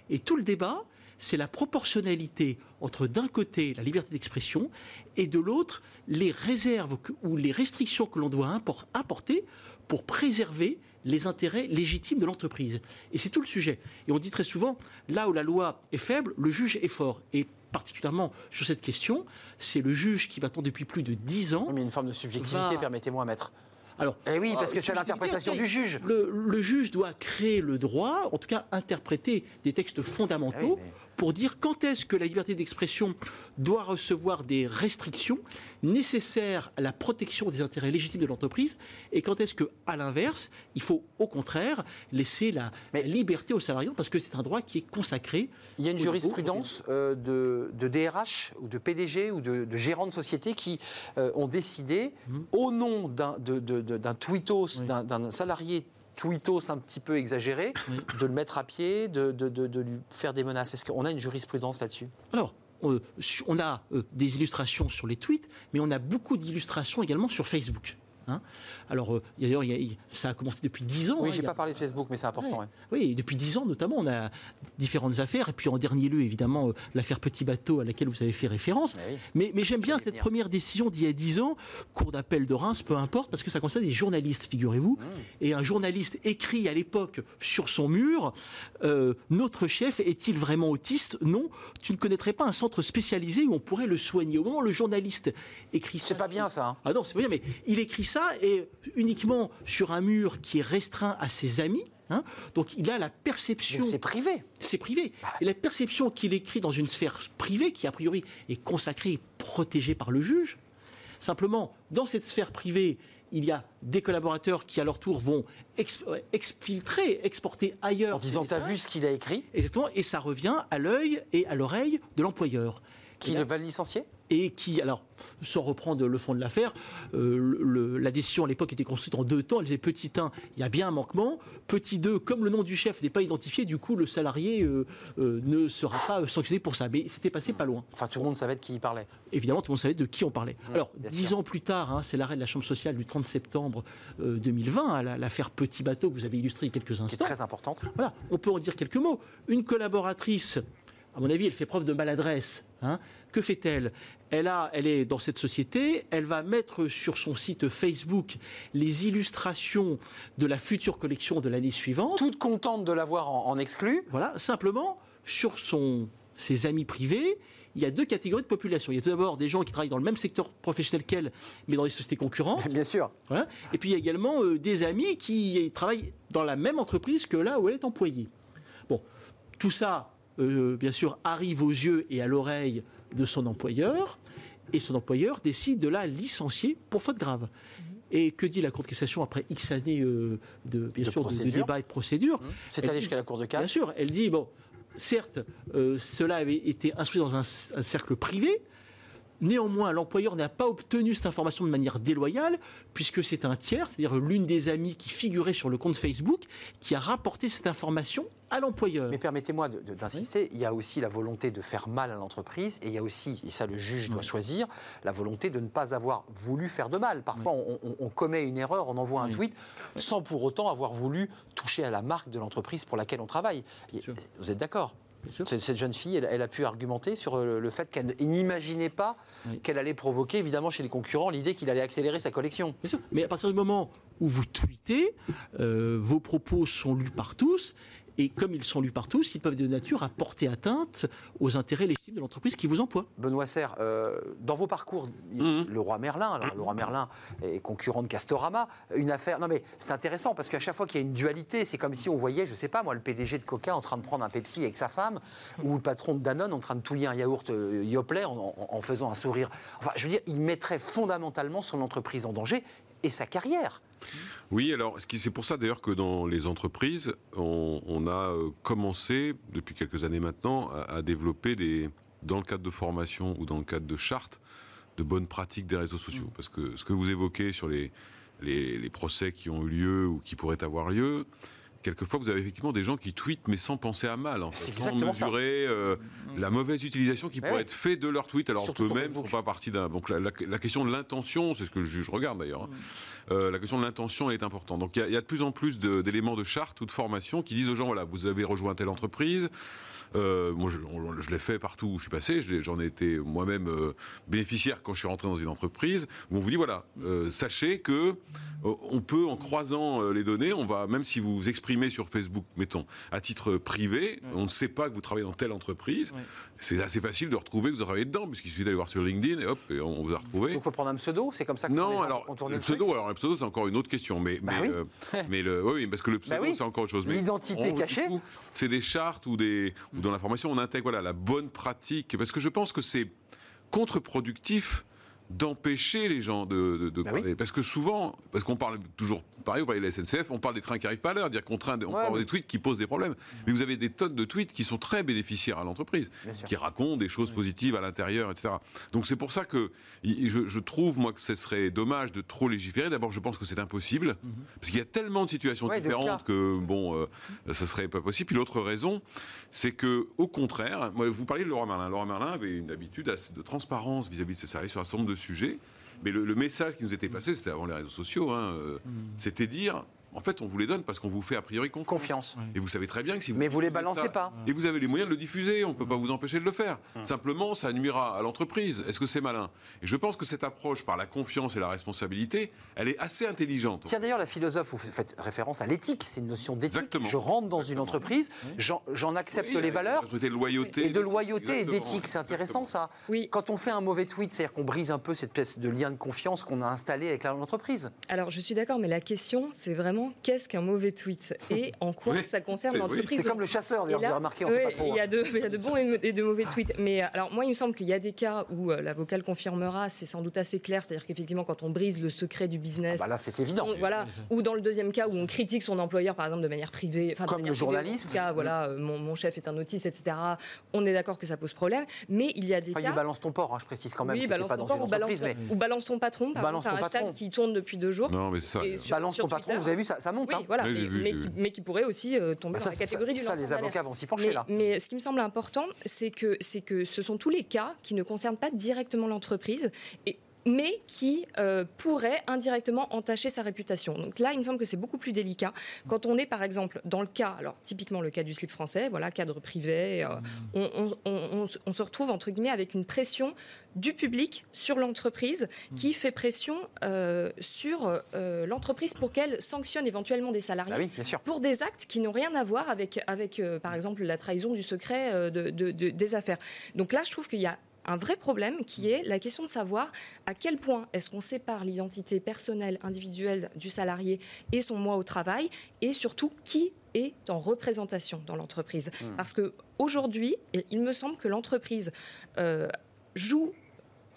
et tout le débat, c'est la proportionnalité entre d'un côté la liberté d'expression et de l'autre les réserves ou les restrictions que l'on doit apporter pour préserver les intérêts légitimes de l'entreprise. Et c'est tout le sujet. Et on dit très souvent, là où la loi est faible, le juge est fort. Et particulièrement sur cette question, c'est le juge qui maintenant depuis plus de dix ans... mais une forme de subjectivité, permettez-moi, maître. Alors, eh oui, parce que c'est l'interprétation du juge. Le, juge doit créer le droit, en tout cas interpréter des textes fondamentaux eh pour dire quand est-ce que la liberté d'expression doit recevoir des restrictions nécessaires à la protection des intérêts légitimes de l'entreprise et quand est-ce que, à l'inverse, il faut au contraire laisser la liberté aux salariés parce que c'est un droit qui est consacré. Il y a une jurisprudence euh, de, DRH ou de PDG ou de, gérants de société qui euh, ont décidé, mmh. au nom d'un tweetos, d'un salarié tweetos un petit peu exagéré, de le mettre à pied, de, lui faire des menaces. Est-ce qu'on a une jurisprudence là-dessus? Alors, euh, on a euh, des illustrations sur les tweets, mais on a beaucoup d'illustrations également sur Facebook. Hein. Alors, euh, d'ailleurs, ça a commencé depuis 10 ans. Oui, hein, je n'ai pas parlé de Facebook, mais c'est important. Oui, depuis 10 ans notamment, on a différentes affaires. Et puis en dernier lieu, évidemment, euh, l'affaire Petit Bateau à laquelle vous avez fait référence. Mais, mais, j'aime bien cette première décision d'il y a 10 ans, cour d'appel de Reims, peu importe, parce que ça concerne des journalistes, figurez-vous. Mmh. Et un journaliste écrit à l'époque sur son mur euh, Notre chef est-il vraiment autiste? Non, tu ne connaîtrais pas un centre spécialisé où on pourrait le soigner. Au moment où le journaliste écrit ça. C'est pas bien ça. Hein. Ah non, c'est pas bien, mais il écrit ça et uniquement sur un mur qui est restreint à ses amis. Hein. donc il a la perception. C'est privé. C'est privé. Bah. Et la perception qu'il écrit dans une sphère privée, qui a priori est consacrée et protégée par le juge. Simplement, dans cette sphère privée, il y a des collaborateurs qui, à leur tour, vont exfiltrer, exporter ailleurs. En disant, t'as vu ce qu'il a écrit? Exactement, et ça revient à l'œil et à l'oreille de l'employeur. Qui va le licencier? Et qui, alors, sans reprendre le fond de l'affaire, euh, la décision à l'époque était construite en deux temps. Elle disait petit 1, il y a bien un manquement. Petit 2, comme le nom du chef n'est pas identifié, du coup, le salarié euh, euh, ne sera pas sanctionné pour ça. Mais c'était passé pas loin. Enfin, tout le monde savait de qui il parlait. Évidemment, tout le monde savait de qui on parlait. Mmh, alors, dix ans plus tard, hein, c'est l'arrêt de la Chambre sociale du 30 septembre 2020, l'affaire Petit Bateau que vous avez illustré il y a quelques instants. Qui très importante. Voilà, on peut en dire quelques mots. Une collaboratrice à mon avis, elle fait preuve de maladresse. Hein. Que fait-elle? Elle, a, elle est dans cette société, elle va mettre sur son site Facebook les illustrations de la future collection de l'année suivante. Toute contente de l'avoir en, exclu. Voilà, simplement, sur son, ses amis privés, il y a deux catégories de population. Il y a tout d'abord des gens qui travaillent dans le même secteur professionnel qu'elle, mais dans des sociétés concurrentes. Bien sûr. Et puis il y a également euh, des amis qui travaillent dans la même entreprise que là où elle est employée. Bon, tout ça, euh, bien sûr, arrive aux yeux et à l'oreille de son employeur, et son employeur décide de la licencier pour faute grave. Mhm. Et que dit la Cour de cassation après X années euh, de, bien sûr, de, débat et de procédure? Mhm. C'est allé jusqu'à la Cour de cassation. Bien sûr, elle dit, bon, certes, euh, cela avait été instruit dans un cercle privé, Néanmoins, l'employeur n'a pas obtenu cette information de manière déloyale, puisque c'est un tiers, c'est-à-dire l'une des amies qui figurait sur le compte Facebook, qui a rapporté cette information à l'employeur. Mais permettez-moi d'insister, il y a aussi la volonté de faire mal à l'entreprise, et il y a aussi, et ça le juge doit choisir, la volonté de ne pas avoir voulu faire de mal. Parfois, on, commet une erreur, on envoie un tweet, sans pour autant avoir voulu toucher à la marque de l'entreprise pour laquelle on travaille. Vous êtes d'accord? Cette jeune fille, elle, a pu argumenter sur euh, le fait qu'elle n'imaginait pas qu'elle allait provoquer, évidemment, chez les concurrents, l'idée qu'il allait accélérer sa collection. Mais à partir du moment où vous tweetez, euh, vos propos sont lus par tous, et comme ils sont lus par tous, ils peuvent de nature à porter atteinte aux intérêts légitimes de l'entreprise qui vous emploie. Benoît Serre, euh, dans vos parcours, mhm. le roi Merlin, alors, le roi Merlin est concurrent de Castorama, une affaire. Non mais c'est intéressant parce qu'à chaque fois qu'il y a une dualité, c'est comme si on voyait, je sais pas moi, le PDG de Coca en train de prendre un Pepsi avec sa femme, ou le patron de Danone en train de touiller un yaourt euh, Yoplait en, en, faisant un sourire. Enfin, je veux dire, il mettrait fondamentalement son entreprise en danger et sa carrière. Oui, alors c'est pour ça d'ailleurs que dans les entreprises, on, a euh, commencé depuis quelques années maintenant à, développer des, dans le cadre de formation ou dans le cadre de chartes, de bonnes pratiques des réseaux sociaux. Mm. Parce que ce que vous évoquez sur les, les, procès qui ont eu lieu ou qui pourraient avoir lieu, quelquefois vous avez effectivement des gens qui tweetent mais sans penser à mal, en fait, sans mesurer euh, la mauvaise utilisation qui pourrait être faite de leur tweet, alors qu'eux-mêmes ne font pas partie d'un. Donc la, question de l'intention, c'est ce que le juge regarde d'ailleurs. Hein. Euh, la question de l'intention est importante. Donc il y, y, a de plus en plus d'éléments de, charte ou de formation qui disent aux gens voilà, vous avez rejoint telle entreprise, euh, moi, je, l'ai fait partout où je suis passé. J'en ai été moi-même euh, bénéficiaire quand je suis rentré dans une entreprise. Où on vous dit voilà, euh, sachez que on peut, en croisant les données, on va même si vous vous exprimez sur Facebook, mettons, à titre privé, on ne sait pas que vous travaillez dans telle entreprise. C'est assez facile de retrouver que vous travaillez dedans, puisqu'il suffit d'aller voir sur LinkedIn et hop, et on vous a retrouvé. Donc, il faut prendre un pseudo, c'est comme ça que non, alors le pseudo, alors le pseudo, c'est encore une autre question, mais bah mais, mais le, oui, parce que le bah pseudo, c'est encore autre chose. L'identité cachée, c'est des chartes ou des ou dans l'information, on intègre voilà, la bonne pratique, parce que je pense que c'est contre-productif d'empêcher les gens de, de, bah parler. Parce que souvent, parce qu'on parle toujours, pareil, on parle de la SNCF, on parle des trains qui n'arrivent pas à l'heure, dire qu'on train, on parle des tweets qui posent des problèmes. Mais vous avez des tonnes de tweets qui sont très bénéficiaires à l'entreprise, qui racontent des choses positives à l'intérieur, etc. Donc c'est pour ça que je, trouve, moi, que ce serait dommage de trop légiférer. D'abord, je pense que c'est impossible, mhm. parce qu'il y a tellement de situations différentes que, bon, euh, ça serait pas possible. Puis l'autre raison, c'est que, au contraire, moi, vous parliez de Laura Merlin. Laura Merlin avait une habitude de transparence vis-à-vis de ses salariés sur un certain nombre de sujets. Mais le, message qui nous était passé, c'était avant les réseaux sociaux, hein, euh, mm. c'était dire en fait, on vous les donne parce qu'on vous fait a priori confiance. Et vous savez très bien que si vous. Mais vous les balancez pas. Et vous avez les moyens de le diffuser, on ne peut pas vous empêcher de le faire. Hum. Simplement, ça nuira à l'entreprise. Est-ce que c'est malin? Et je pense que cette approche par la confiance et la responsabilité, elle est assez intelligente. Tiens, d'ailleurs, la philosophe, vous faites référence à l'éthique, c'est une notion d'éthique. Je rentre dans une entreprise, j'en accepte les valeurs. De loyauté. Et de loyauté et d'éthique, c'est intéressant ça. Oui. Quand on fait un mauvais tweet, c'est-à-dire qu'on brise un peu cette pièce de lien de confiance qu'on a installé avec l'entreprise. Alors, je suis d'accord, mais la question, c'est vraiment qu'est-ce qu'un mauvais tweet et en quoi ça concerne l'entreprise. C'est comme le chasseur, d'ailleurs, vous avez remarqué, on pas trop. Il y, a de, il y a de bons et de mauvais tweets. Mais alors, moi, il me semble qu'il y a des cas où euh, l'avocat le confirmera, c'est sans doute assez clair, c'est-à-dire qu'effectivement, quand on brise le secret du business. Ah bah là, c'est évident. voilà. Ou dans le deuxième cas où on critique son employeur, par exemple, de manière privée. Comme le journaliste. cas, voilà, euh, mon, chef est un autiste, etc. On est d'accord que ça pose problème. Mais il y a des cas. balance ton port, hein, je précise quand même. Oui, balance ton port ou balance, ou balance ton patron. Par balance ton patron. qui tourne depuis deux jours. Non, mais ça. Balance ton patron, vous avez vu, ça monte. Hein. voilà, mais, qui, pourrait aussi euh, tomber ah, dans la catégorie du Ça, les avocats vont s'y pencher là. Mais ce qui me semble important, c'est que, que ce sont tous les cas qui ne concernent pas directement l'entreprise. Et mais qui euh, pourrait indirectement entacher sa réputation. Donc là, il me semble que c'est beaucoup plus délicat. Quand on est, par exemple, dans le cas, alors typiquement le cas du slip français, voilà, cadre privé, euh, on, se retrouve, entre guillemets, avec une pression du public sur l'entreprise qui fait pression euh, sur l'entreprise pour qu'elle sanctionne éventuellement des salariés bah pour des actes qui n'ont rien à voir avec, avec par exemple, la trahison du secret de, des affaires. Donc là, je trouve qu'il y a un vrai problème qui est la question de savoir à quel point est-ce qu'on sépare l'identité personnelle, individuelle du salarié et son moi au travail, et surtout qui est en représentation dans l'entreprise. Hmm. Parce que aujourd'hui, il me semble que l'entreprise euh, joue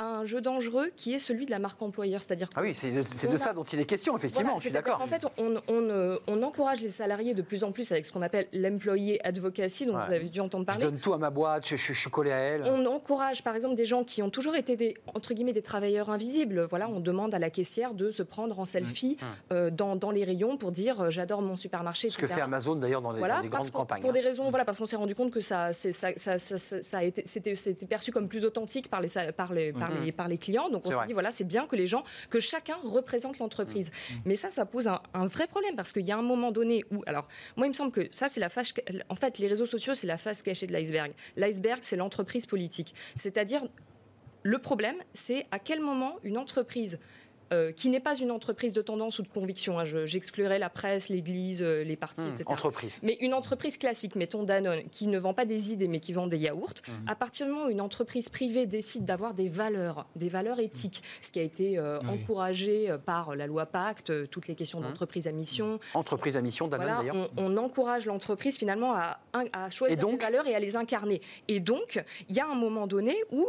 un jeu dangereux qui est celui de la marque employeur. C'est-à-dire ah oui, c'est de, ça dont il est question, effectivement, je suis d'accord. En fait, on, euh, on, encourage les salariés de plus en plus avec ce qu'on appelle l'employé advocacy, dont vous avez dû entendre parler. Je donne tout à ma boîte, je, suis collé à elle. On encourage, par exemple, des gens qui ont toujours été des, entre guillemets, des travailleurs invisibles. Voilà, on demande à la caissière de se prendre en selfie mmh. euh, dans, dans, les rayons pour dire euh, j'adore mon supermarché. Ce que fait Amazon d'ailleurs dans, les, grandes campagnes. Pour des hein. raisons, voilà, parce qu'on s'est rendu compte que ça, ça, ça, ça, a été, c'était perçu comme plus authentique par les, par les, par mmh. les, par les clients. Donc on s'est dit, voilà, c'est bien que les gens, que chacun représente l'entreprise. Mmh. Mmh. Mais ça, ça pose un, vrai problème parce qu'il y a un moment donné où, alors, moi, il me semble que ça, c'est la face, en fait, les réseaux sociaux, c'est la face cachée de l'iceberg. L'iceberg, c'est l'entreprise politique. C'est-à-dire, le problème, c'est à quel moment une entreprise euh, qui n'est pas une entreprise de tendance ou de conviction. Hein. J'exclurai la presse, l'Église, euh, les partis, mmh, etc. Entreprise. Mais une entreprise classique, mettons Danone, qui ne vend pas des idées mais qui vend des yaourts, mmh. à partir du moment où une entreprise privée décide d'avoir des valeurs, des valeurs éthiques, ce qui a été euh, encouragé par la loi Pacte, toutes les questions d'entreprise à mission. Entreprise à mission, Danone d'ailleurs. On, encourage l'entreprise finalement à, à choisir des valeurs et à les incarner. Et donc, il y a un moment donné où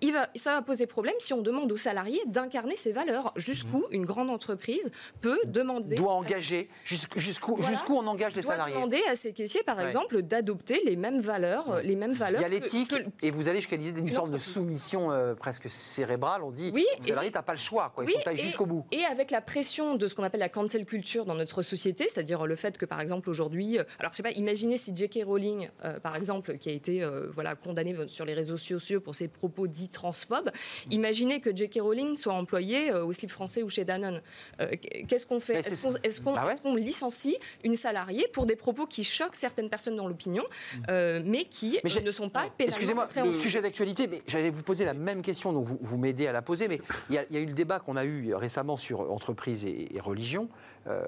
il va, ça va poser problème si on demande aux salariés d'incarner ces valeurs. Jusqu'où une grande entreprise peut demander. Doit engager. jusqu'- Jusqu'où Voilà. on engage les doit salariés demander à ses caissiers, par Ouais. exemple, d'adopter les mêmes valeurs, les mêmes valeurs. Il y a que- l'éthique, que- et vous allez jusqu'à l'idée d'une forme de soumission euh, presque cérébrale. On dit, Oui, le salarié, t'as pas le choix, quoi. il Oui, faut que t'ailles et- jusqu'au bout. Et avec la pression de ce qu'on appelle la cancel culture dans notre société, c'est-à-dire le fait que, par exemple, aujourd'hui, euh, alors je sais pas, imaginez si J.K. Rowling, euh, par exemple, qui a été euh, voilà condamnée sur les réseaux sociaux pour ses propos dits transphobes, imaginez que J.K. Rowling soit employée euh, au slip français ou chez Danone. Euh, Qu'est-ce qu'on fait? Est-ce qu'on Bah ouais. est-ce qu'on licencie une salariée pour des propos qui choquent certaines personnes dans l'opinion, euh, mais qui Mais euh, ne sont pas pénalement Excusez-moi, le sujet d'actualité, mais j'allais vous poser la même question, donc vous, vous m'aidez à la poser, mais il y, a, il y a eu le débat qu'on a eu récemment sur entreprise et, et religion. Euh,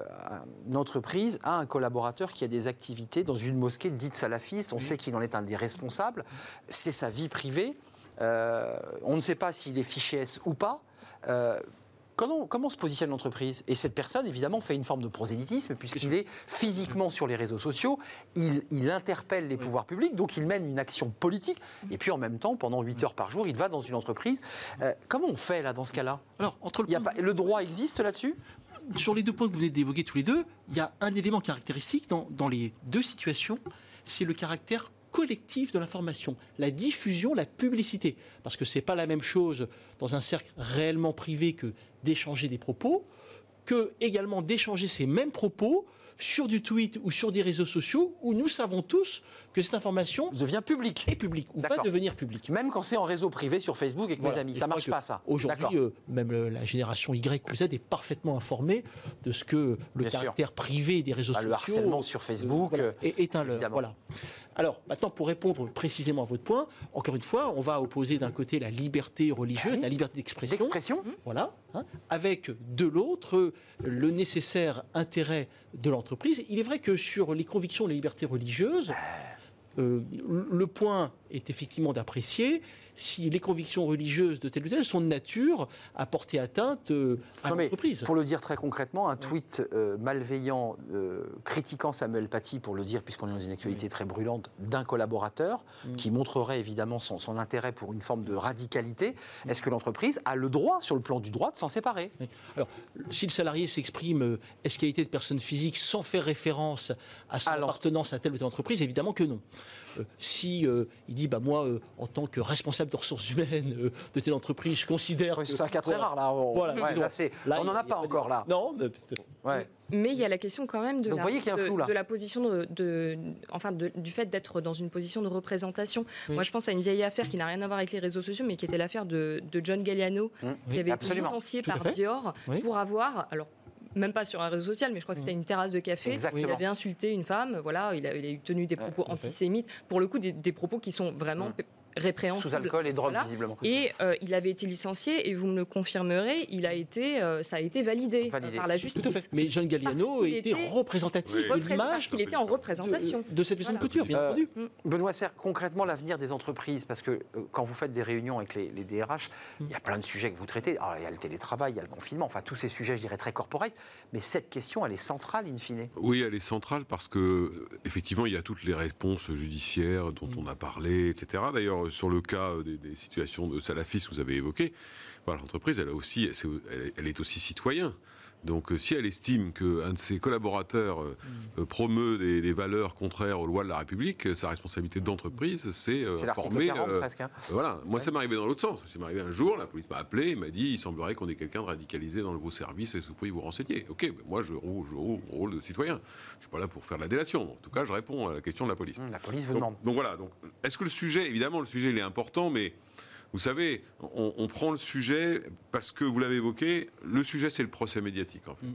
une entreprise a un collaborateur qui a des activités dans une mosquée dite salafiste, on sait qu'il en est un des responsables, c'est sa vie privée, Euh, on ne sait pas s'il est fiché S ou pas. Euh, Comment, comment se positionne l'entreprise? Et cette personne, évidemment, fait une forme de prosélytisme, puisqu'il est physiquement sur les réseaux sociaux, il, il interpelle les pouvoirs publics, donc il mène une action politique, et puis en même temps, pendant 8 heures par jour, il va dans une entreprise. Euh, comment on fait, là, dans ce cas-là? Alors, entre le Il y a point pas- Le droit existe là-dessus? Sur les deux points que vous venez d'évoquer tous les deux, il y a un élément caractéristique dans, dans les deux situations, c'est le caractère collectif de l'information, la diffusion, la publicité. Parce que c'est pas la même chose dans un cercle réellement privé que d'échanger des propos, que également d'échanger ces mêmes propos sur du tweet ou sur des réseaux sociaux où nous savons tous que cette information devient publique est publique ou va devenir publique. Même quand c'est en réseau privé sur Facebook avec Voilà. mes amis, Et ça je marche pas ça. Aujourd'hui, euh, même le- la génération Y ou Z est parfaitement informée de ce que le Bien sûr. caractère privé des réseaux Bah, sociaux. le harcèlement sur euh, Facebook, voilà, euh, est, est un leurre. Voilà. Alors, maintenant, pour répondre précisément à votre point, encore une fois, on va opposer d'un côté la liberté religieuse, oui. la liberté d'expression. D'expression Voilà. hein, avec de l'autre le nécessaire intérêt de l'entreprise. Il est vrai que sur les convictions de la liberté religieuse, euh, le point est effectivement d'apprécier si les convictions religieuses de telle ou telle sont de nature à porter atteinte euh, à l'entreprise. Pour le dire très concrètement, un tweet euh, malveillant euh, critiquant Samuel Paty, pour le dire, puisqu'on est dans une actualité très brûlante, d'un collaborateur, Mm. qui montrerait évidemment son, son intérêt pour une forme de radicalité, est-ce que l'entreprise a le droit, sur le plan du droit, de s'en séparer? Oui. Alors, si le salarié s'exprime est-ce qualité de personne physique sans faire référence à son appartenance à telle ou telle entreprise, évidemment que non. Euh, si il dit bah moi en tant que responsable de ressources humaines euh, de telle entreprise, je considère Oui, que C'est un cas très rare, là. On, Voilà. ouais, Donc, là, c'est- là, on n'en a pas de- encore, là. Non, mais- Ouais. Mais il y a la question quand même de, Donc, la, de- flou, de position de, de- enfin de- du fait d'être dans une position de représentation. Moi, je pense à une vieille affaire qui n'a rien à voir avec les réseaux sociaux, mais qui était l'affaire de, de John Galliano, Mmh. qui avait été licencié Tout par. Dior Oui. pour avoir, alors même pas sur un réseau social, mais je crois que c'était une terrasse de café. Exactement. Il avait insulté une femme, voilà, il a, il a tenu des propos antisémites. Pour le coup, des, des propos qui sont vraiment Mmh. Répréhensibles. Sous alcool et drogue, Voilà. visiblement. Et euh, il avait été licencié, et vous me le confirmerez, il a été, euh, ça a été validé, Validé. euh, par la justice. Mais John Galliano était était représentatif Oui. de l'image qu'il était en représentation. de, de cette maison de Voilà. couture, bien Euh, entendu. Benoît Serre, concrètement, l'avenir des entreprises, parce que euh, quand vous faites des réunions avec les, les DRH, il y a plein de sujets que vous traitez. Alors, il y a le télétravail, il y a le confinement, enfin tous ces sujets, je dirais, très corporate. Mais cette question, elle est centrale, in fine. Oui, elle est centrale parce que effectivement, il y a toutes les réponses judiciaires dont on a parlé, etc. D'ailleurs, sur le cas euh, des, situations de salafistes que vous avez évoquées, l'entreprise, elle est aussi citoyen. Donc, euh, si elle estime qu'un de ses collaborateurs euh, euh, promeut des, des valeurs contraires aux lois de la République, sa responsabilité d'entreprise, c'est euh, informer, 40 euh, presque. hein. voilà, moi ça m'est arrivé dans l'autre sens. Ça m'est arrivé un jour, la police m'a appelé et m'a dit il semblerait qu'on ait quelqu'un de radicalisé dans vos services et vous pouvez vous renseigner. Ok, mais moi je roule, je roule mon rôle de citoyen. Je suis pas là pour faire de la délation. En tout cas, je réponds à la question de la police. Hum, La police vous Donc, demande. donc voilà, donc, est-ce que le sujet, évidemment le sujet il est important, mais vous savez, on, on prend le sujet parce que vous l'avez évoqué, le sujet c'est le procès médiatique en fait.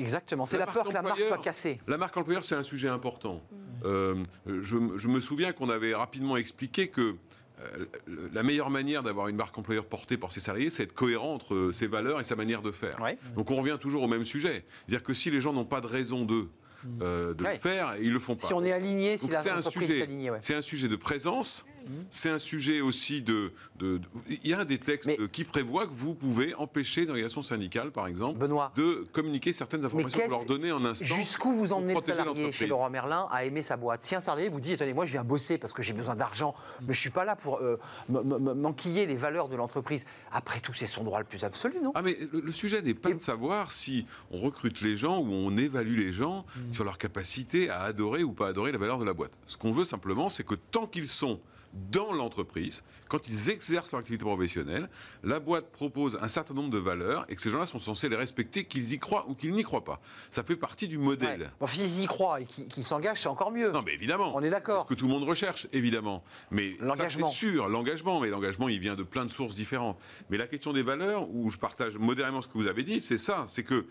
Exactement. C'est La la peur que la marque soit cassée. La marque employeur, c'est un sujet important. Euh, je, je me souviens qu'on avait rapidement expliqué que euh, la meilleure manière d'avoir une marque employeur portée par ses salariés, c'est être cohérent entre ses valeurs et sa manière de faire. Ouais. Donc on revient toujours au même sujet. C'est-à-dire que si les gens n'ont pas de raison d'eux euh, de Ouais. le faire, ils le font pas. Si on est aligné, si c'est un sujet, est alignée, ouais. c'est un sujet de présence C'est un sujet aussi de, de- de- Il y a des textes Mais- qui prévoient que vous pouvez empêcher une organisation syndicale, par exemple, Benoît. de communiquer certaines informations qu'est-ce- pour leur donner en instant. Jusqu'où vous emmenez le salarié chez. Laurent Merlin à aimer sa boîte? Si un salarié vous dit, attendez, moi je viens bosser parce que j'ai besoin d'argent, mais je suis pas là pour euh, m'enquiller les valeurs de l'entreprise. Après tout, c'est son droit le plus absolu, non? Ah mais le, le sujet n'est pas Et- de savoir si on recrute les gens ou on évalue les gens Mm. sur leur capacité à adorer ou pas adorer la valeur de la boîte. Ce qu'on veut simplement, c'est que tant qu'ils sont dans l'entreprise, quand ils exercent leur activité professionnelle, la boîte propose un certain nombre de valeurs et que ces gens-là sont censés les respecter, qu'ils y croient ou qu'ils n'y croient pas. Ça fait partie du modèle. Ouais. Bon, s'ils y croient et qu'ils s'engagent, c'est encore mieux. Non, mais évidemment. On est d'accord. C'est Ce que tout le monde recherche, évidemment. Mais ça, L'engagement. c'est sûr, l'engagement. Mais l'engagement, il vient de plein de sources différentes. Mais la question des valeurs, où je partage modérément ce que vous avez dit, c'est ça. C'est que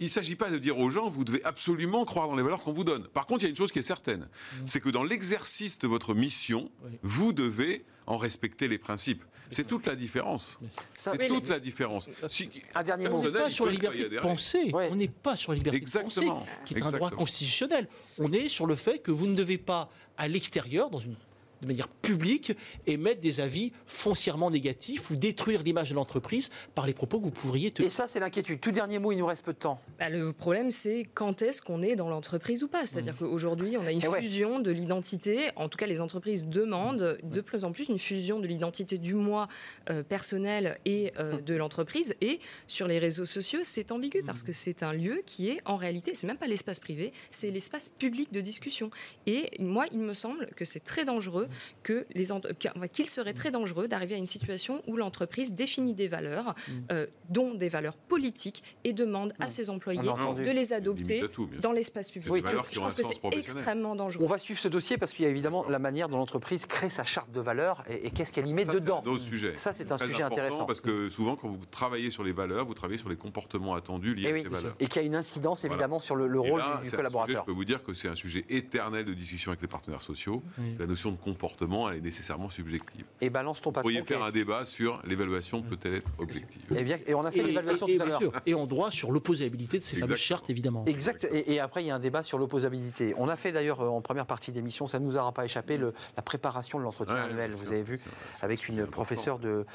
il ne s'agit pas de dire aux gens, vous devez absolument croire dans les valeurs qu'on vous donne. Par contre, il y a une chose qui est certaine, c'est que dans l'exercice de votre mission, Oui. vous devez en respecter les principes. C'est toute la différence. Ça- C'est toute la différence. Si- Un dernier mot. On n'est pas sur la liberté de penser. Ouais. On n'est pas sur la liberté de Exactement. penser, qui est un droit constitutionnel. On est sur le fait que vous ne devez pas, à l'extérieur, dans une de manière publique, émettre des avis foncièrement négatifs ou détruire l'image de l'entreprise par les propos que vous pourriez Et tenir. ça, c'est l'inquiétude. Tout dernier mot, il nous reste peu de temps. Bah, le problème, c'est quand est-ce qu'on est dans l'entreprise ou pas. C'est-à-dire qu'aujourd'hui, on a une Eh ouais. fusion de l'identité. En tout cas, les entreprises demandent de plus en plus une fusion de l'identité du moi euh, personnel et euh, de l'entreprise. Et sur les réseaux sociaux, c'est ambigu parce que c'est un lieu qui est en réalité, c'est même pas l'espace privé, c'est l'espace public de discussion. Et moi, il me semble que c'est très dangereux que les qu'il serait très dangereux d'arriver à une situation où l'entreprise définit des valeurs, euh, dont des valeurs politiques, et demande à ses employés de les adopter tout, dans l'espace public. Qui Je pense que c'est extrêmement dangereux. On va suivre ce dossier parce qu'il y a évidemment la manière dont l'entreprise crée sa charte de valeurs et, et qu'est-ce qu'elle y met Ça, c'est dedans. un autre sujet. Ça, c'est un sujet intéressant. Parce que souvent, quand vous travaillez sur les valeurs, vous travaillez sur les comportements attendus liés Et, à oui. ces valeurs. et qui a une incidence Voilà. évidemment sur le, rôle là, du- collaborateur. sujet, je peux vous dire que c'est un sujet éternel de discussion avec les partenaires sociaux. Oui. La notion de comportement, elle est nécessairement subjective. Et balance ton Vous patron. pourriez qui faire un débat sur l'évaluation peut-elle être objective. Eh bien, et on a fait l'évaluation et tout à l'heure. et en droit sur l'opposabilité de ces fameuses chartes, évidemment. Exact. Et, et après, il y a un débat sur l'opposabilité. On a fait d'ailleurs euh, en première partie d'émission, ça ne nous aura pas échappé, le- la préparation de l'entretien Ouais, annuel. Vous avez vu, avec une important. professeure de,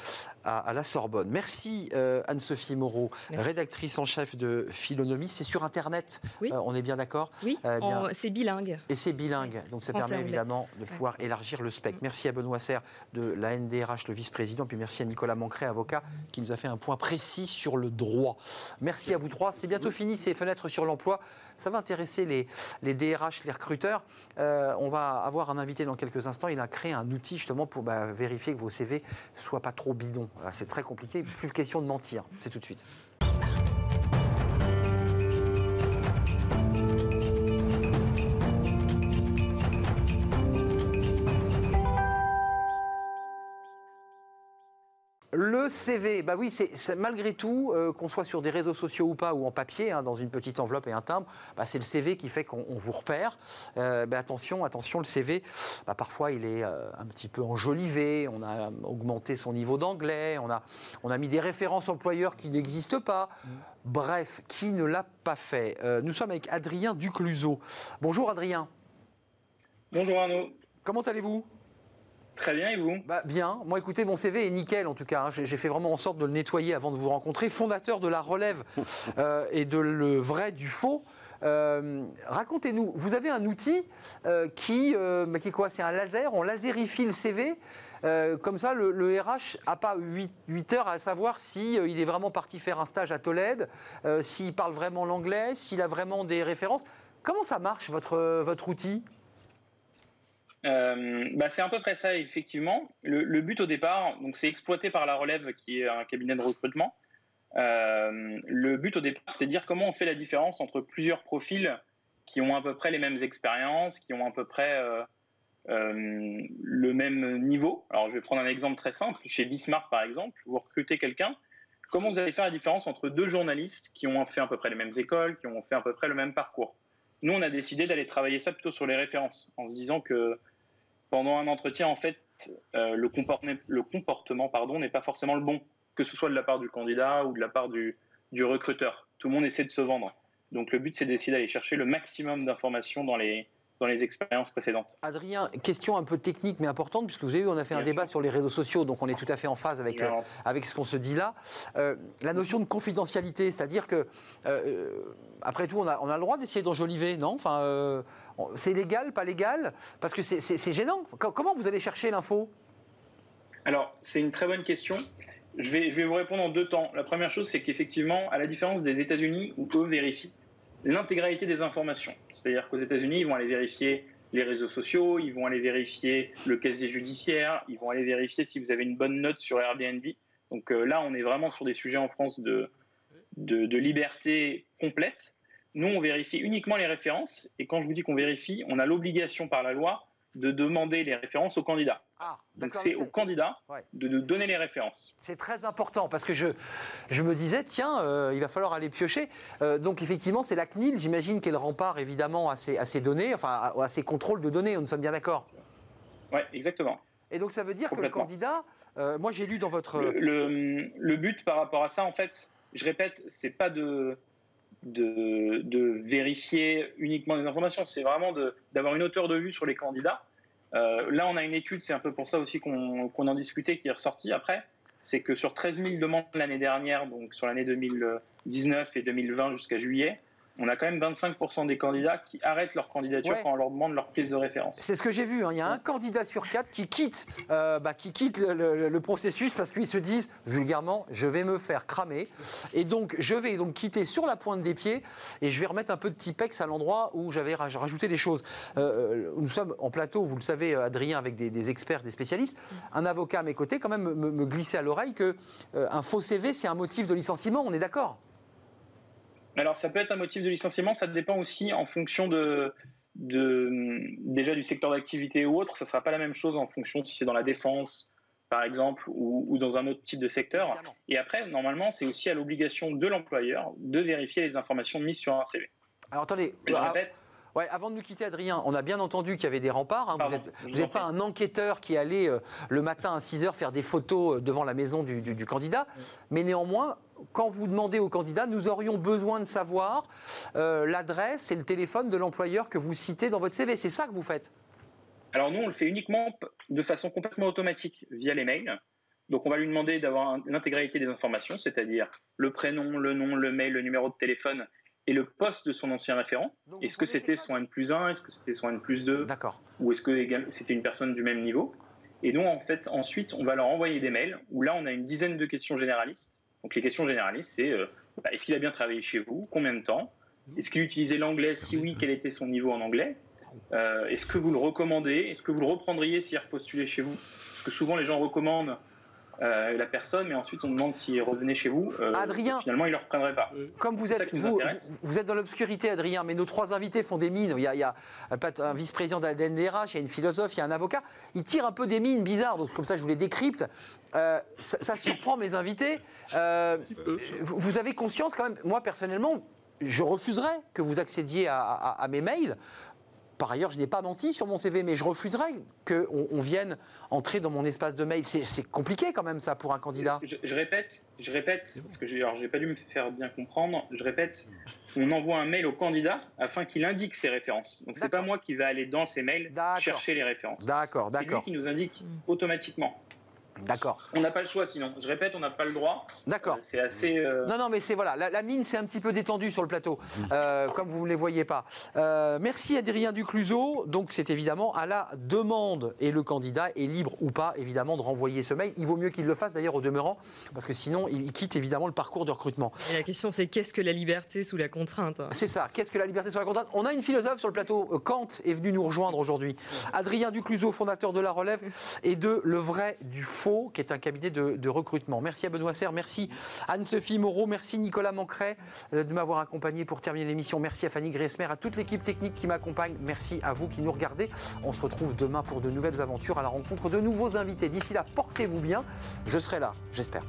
à, à la Sorbonne. Merci euh, Anne-Sophie Moreau, Merci. rédactrice en chef de Philonomie. C'est sur Internet, Oui. Euh, on est bien d'accord Oui, Euh, bien. en- c'est bilingue. Et c'est bilingue, donc ça Français, permet anglais. évidemment de pouvoir élargir le spectre. Merci à Benoît Serre de la NDRH, le vice-président, puis merci à Nicolas Mancret, avocat, qui nous a fait un point précis sur le droit. Merci à vous trois. C'est bientôt fini ces fenêtres sur l'emploi. Ça va intéresser les, les DRH, les recruteurs. Euh, on va avoir un invité dans quelques instants. Il a créé un outil justement pour bah, vérifier que vos CV soient pas trop bidons. C'est très compliqué. Plus question de mentir. C'est tout de suite. Le CV, bah oui, c'est malgré tout, euh, qu'on soit sur des réseaux sociaux ou pas, ou en papier, hein, dans une petite enveloppe et un timbre, bah, c'est le CV qui fait qu'on on vous repère. Euh, bah, attention, attention, le CV, bah, parfois il est euh, un petit peu enjolivé, on a augmenté son niveau d'anglais, on a, on a mis des références employeurs qui n'existent pas. Bref, qui ne l'a pas fait Euh, Nous sommes avec Adrien Ducluseau. Bonjour Adrien, Bonjour Arnaud. comment allez-vous? Très bien, et vous? Bah, bien. Moi, écoutez, mon CV est nickel en tout cas. hein. J'ai fait vraiment en sorte de le nettoyer avant de vous rencontrer. Fondateur de la relève euh, et de le vrai du faux. Euh, Racontez-nous, vous avez un outil euh, qui, bah, qui est quoi? C'est un laser? On lasérifie le CV. Comme ça, le, le RH n'a pas 8, heures à savoir si euh, il est vraiment parti faire un stage à Tolède, s'il parle vraiment l'anglais, s'il a vraiment des références. Comment ça marche votre, votre outil? Euh, bah, C'est à peu près ça, effectivement. Le, but au départ, donc c'est exploité par la relève, qui est un cabinet de recrutement. Euh, le but au départ, c'est de dire comment on fait la différence entre plusieurs profils qui ont à peu près les mêmes expériences, qui ont à peu près euh, le même niveau. Alors, je vais prendre un exemple très simple. Chez Bismarck, par exemple, vous recrutez quelqu'un. Comment vous allez faire la différence entre deux journalistes qui ont fait à peu près les mêmes écoles, qui ont fait à peu près le même parcours? Nous, on a décidé d'aller travailler ça plutôt sur les références, en se disant que pendant un entretien, en fait, euh, le, comportement, pardon, n'est pas forcément le bon, que ce soit de la part du candidat ou de la part du, du recruteur. Tout le monde essaie de se vendre. Donc le but, c'est d'essayer d'aller chercher le maximum d'informations dans les, dans les expériences précédentes. Adrien, question un peu technique mais importante, puisque vous avez vu, on a fait un débat sur les réseaux sociaux, donc on est tout à fait en phase avec, euh, avec ce qu'on se dit là. Euh, la notion de confidentialité, c'est-à-dire que, euh, après tout, on a, on a le droit d'essayer d'enjoliver, non? Enfin, C'est légal, pas légal? Parce que c'est gênant. Comment vous allez chercher l'info? Alors, c'est une très bonne question. Je vais, je vais vous répondre en deux temps. La première chose, c'est qu'effectivement, à la différence des États-Unis, où eux vérifient l'intégralité des informations. C'est-à-dire qu'aux États-Unis, ils vont aller vérifier les réseaux sociaux, ils vont aller vérifier le casier judiciaire, ils vont aller vérifier si vous avez une bonne note sur Airbnb. Donc euh, là, on est vraiment sur des sujets en France de, de, de, liberté complète. Nous, on vérifie uniquement les références. Et quand je vous dis qu'on vérifie, on a l'obligation par la loi de demander les références au candidat. Ah, Donc c'est au candidat de nous donner les références. C'est très important parce que je, je me disais, tiens, euh, il va falloir aller piocher. Euh, donc effectivement, c'est la CNIL, j'imagine, qu'elle rempart évidemment à ces, à ces, données, enfin à, ces contrôles de données, nous sommes bien d'accord Oui, exactement. Et donc ça veut dire que le candidat, euh, moi j'ai lu dans votre... Le, le, but par rapport à ça, en fait, je répète, c'est pas de, de, vérifier uniquement des informations, c'est vraiment d'avoir une hauteur de vue sur les candidats euh, là, on a une étude, c'est un peu pour ça aussi qu'on en discutait, qui est ressortie après. C'est que sur 13 000 demandes l'année dernière, donc sur l'année 2019 et 2020 jusqu'à juillet, on a quand même 25% des candidats qui arrêtent leur candidature quand on leur demande leur prise de référence. C'est ce que j'ai vu. Hein. Il y a un candidat sur quatre qui quitte, euh, bah, qui quitte le, processus parce qu'ils se disent vulgairement je vais me faire cramer et donc je vais donc quitter sur la pointe des pieds et je vais remettre un peu de Tipex à l'endroit où j'avais rajouté des choses. Euh, euh, nous sommes en plateau, vous le savez, Adrien, avec des, experts, des spécialistes. Un avocat à mes côtés, quand même, me, me glissait à l'oreille que un faux CV, c'est un motif de licenciement. On est d'accord? Alors, ça peut être un motif de licenciement, ça dépend aussi en fonction de, déjà du secteur d'activité ou autre. Ça ne sera pas la même chose en fonction si c'est dans la défense, par exemple, ou, dans un autre type de secteur. Et après, normalement, c'est aussi à l'obligation de l'employeur de vérifier les informations mises sur un CV. Alors, attendez, je ah, répète. Ouais, avant de nous quitter, Adrien, on a bien entendu qu'il y avait des remparts. Hein. vous n'êtes pas un enquêteur qui allait euh, le matin à 6 h faire des photos euh, devant la maison du candidat. Mais néanmoins, quand vous demandez au candidat, nous aurions besoin de savoir euh, l'adresse et le téléphone de l'employeur que vous citez dans votre CV. C'est ça que vous faites? Alors nous, on le fait uniquement de façon complètement automatique via les mails. Donc on va lui demander d'avoir l'intégralité des informations, c'est-à-dire le prénom, le nom, le mail, le numéro de téléphone et le poste de son ancien référent. Est-ce que c'était son N plus 1 Est-ce que c'était son N plus 2 D'accord. Ou est-ce que c'était une personne du même niveau? Et donc, en fait, ensuite, on va leur envoyer des mails où là, on a une dizaine de questions généralistes donc les questions généralistes, c'est euh, bah, est-ce qu'il a bien travaillé chez vous? Combien de temps? Est-ce qu'il utilisait l'anglais? Si oui, quel était son niveau en anglais? Euh, Est-ce que vous le recommandez? Est-ce que vous le reprendriez s'il repostulait chez vous? Parce que souvent les gens recommandent euh, la personne, mais ensuite on demande s'il revenait chez vous. Euh, Adrien, finalement, il ne le reprendrait pas. Comme vous êtes, vous, vous, êtes dans l'obscurité, Adrien, mais nos trois invités font des mines. Il y a, il y a un vice-président de la DNDRH, il y a une philosophe, il y a un avocat. Ils tirent un peu des mines bizarres, donc comme ça je vous les décrypte. Euh, ça, surprend mes invités. vous avez conscience quand même, moi personnellement, je refuserais que vous accédiez à mes mails par ailleurs, je n'ai pas menti sur mon CV, mais je refuserais qu'on on vienne entrer dans mon espace de mail. C'est compliqué quand même ça pour un candidat. Je, répète, je répète, parce que j'ai pas dû me faire bien comprendre. Je répète, on envoie un mail au candidat afin qu'il indique ses références. Donc c'est pas moi qui vais aller dans ses mails chercher les références. D'accord, d'accord. C'est lui qui nous indique automatiquement. D'accord. On n'a pas le choix sinon. Je répète, on n'a pas le droit. D'accord. Euh, c'est assez. Euh, non, non, mais c'est voilà, la, mine c'est un petit peu détendue sur le plateau, euh, comme vous ne les voyez pas. merci Adrien Ducluseau. Donc c'est évidemment à la demande et le candidat est libre ou pas évidemment de renvoyer ce mail. Il vaut mieux qu'il le fasse d'ailleurs au demeurant parce que sinon il quitte évidemment le parcours de recrutement. Et la question c'est qu'est-ce que la liberté sous la contrainte? C'est ça. Qu'est-ce que la liberté sous la contrainte? On a une philosophe sur le plateau. Kant est venu nous rejoindre aujourd'hui. Adrien Ducluseau, fondateur de La Relève et de Le Vrai du Faux, qui est un cabinet de, recrutement. Merci à Benoît Serre, merci Anne-Sophie Moreau, merci Nicolas Mancret euh, de m'avoir accompagné pour terminer l'émission. Merci à Fanny Gressmer, à toute l'équipe technique qui m'accompagne. Merci à vous qui nous regardez. On se retrouve demain pour de nouvelles aventures à la rencontre de nouveaux invités. D'ici là, portez-vous bien. Je serai là, j'espère.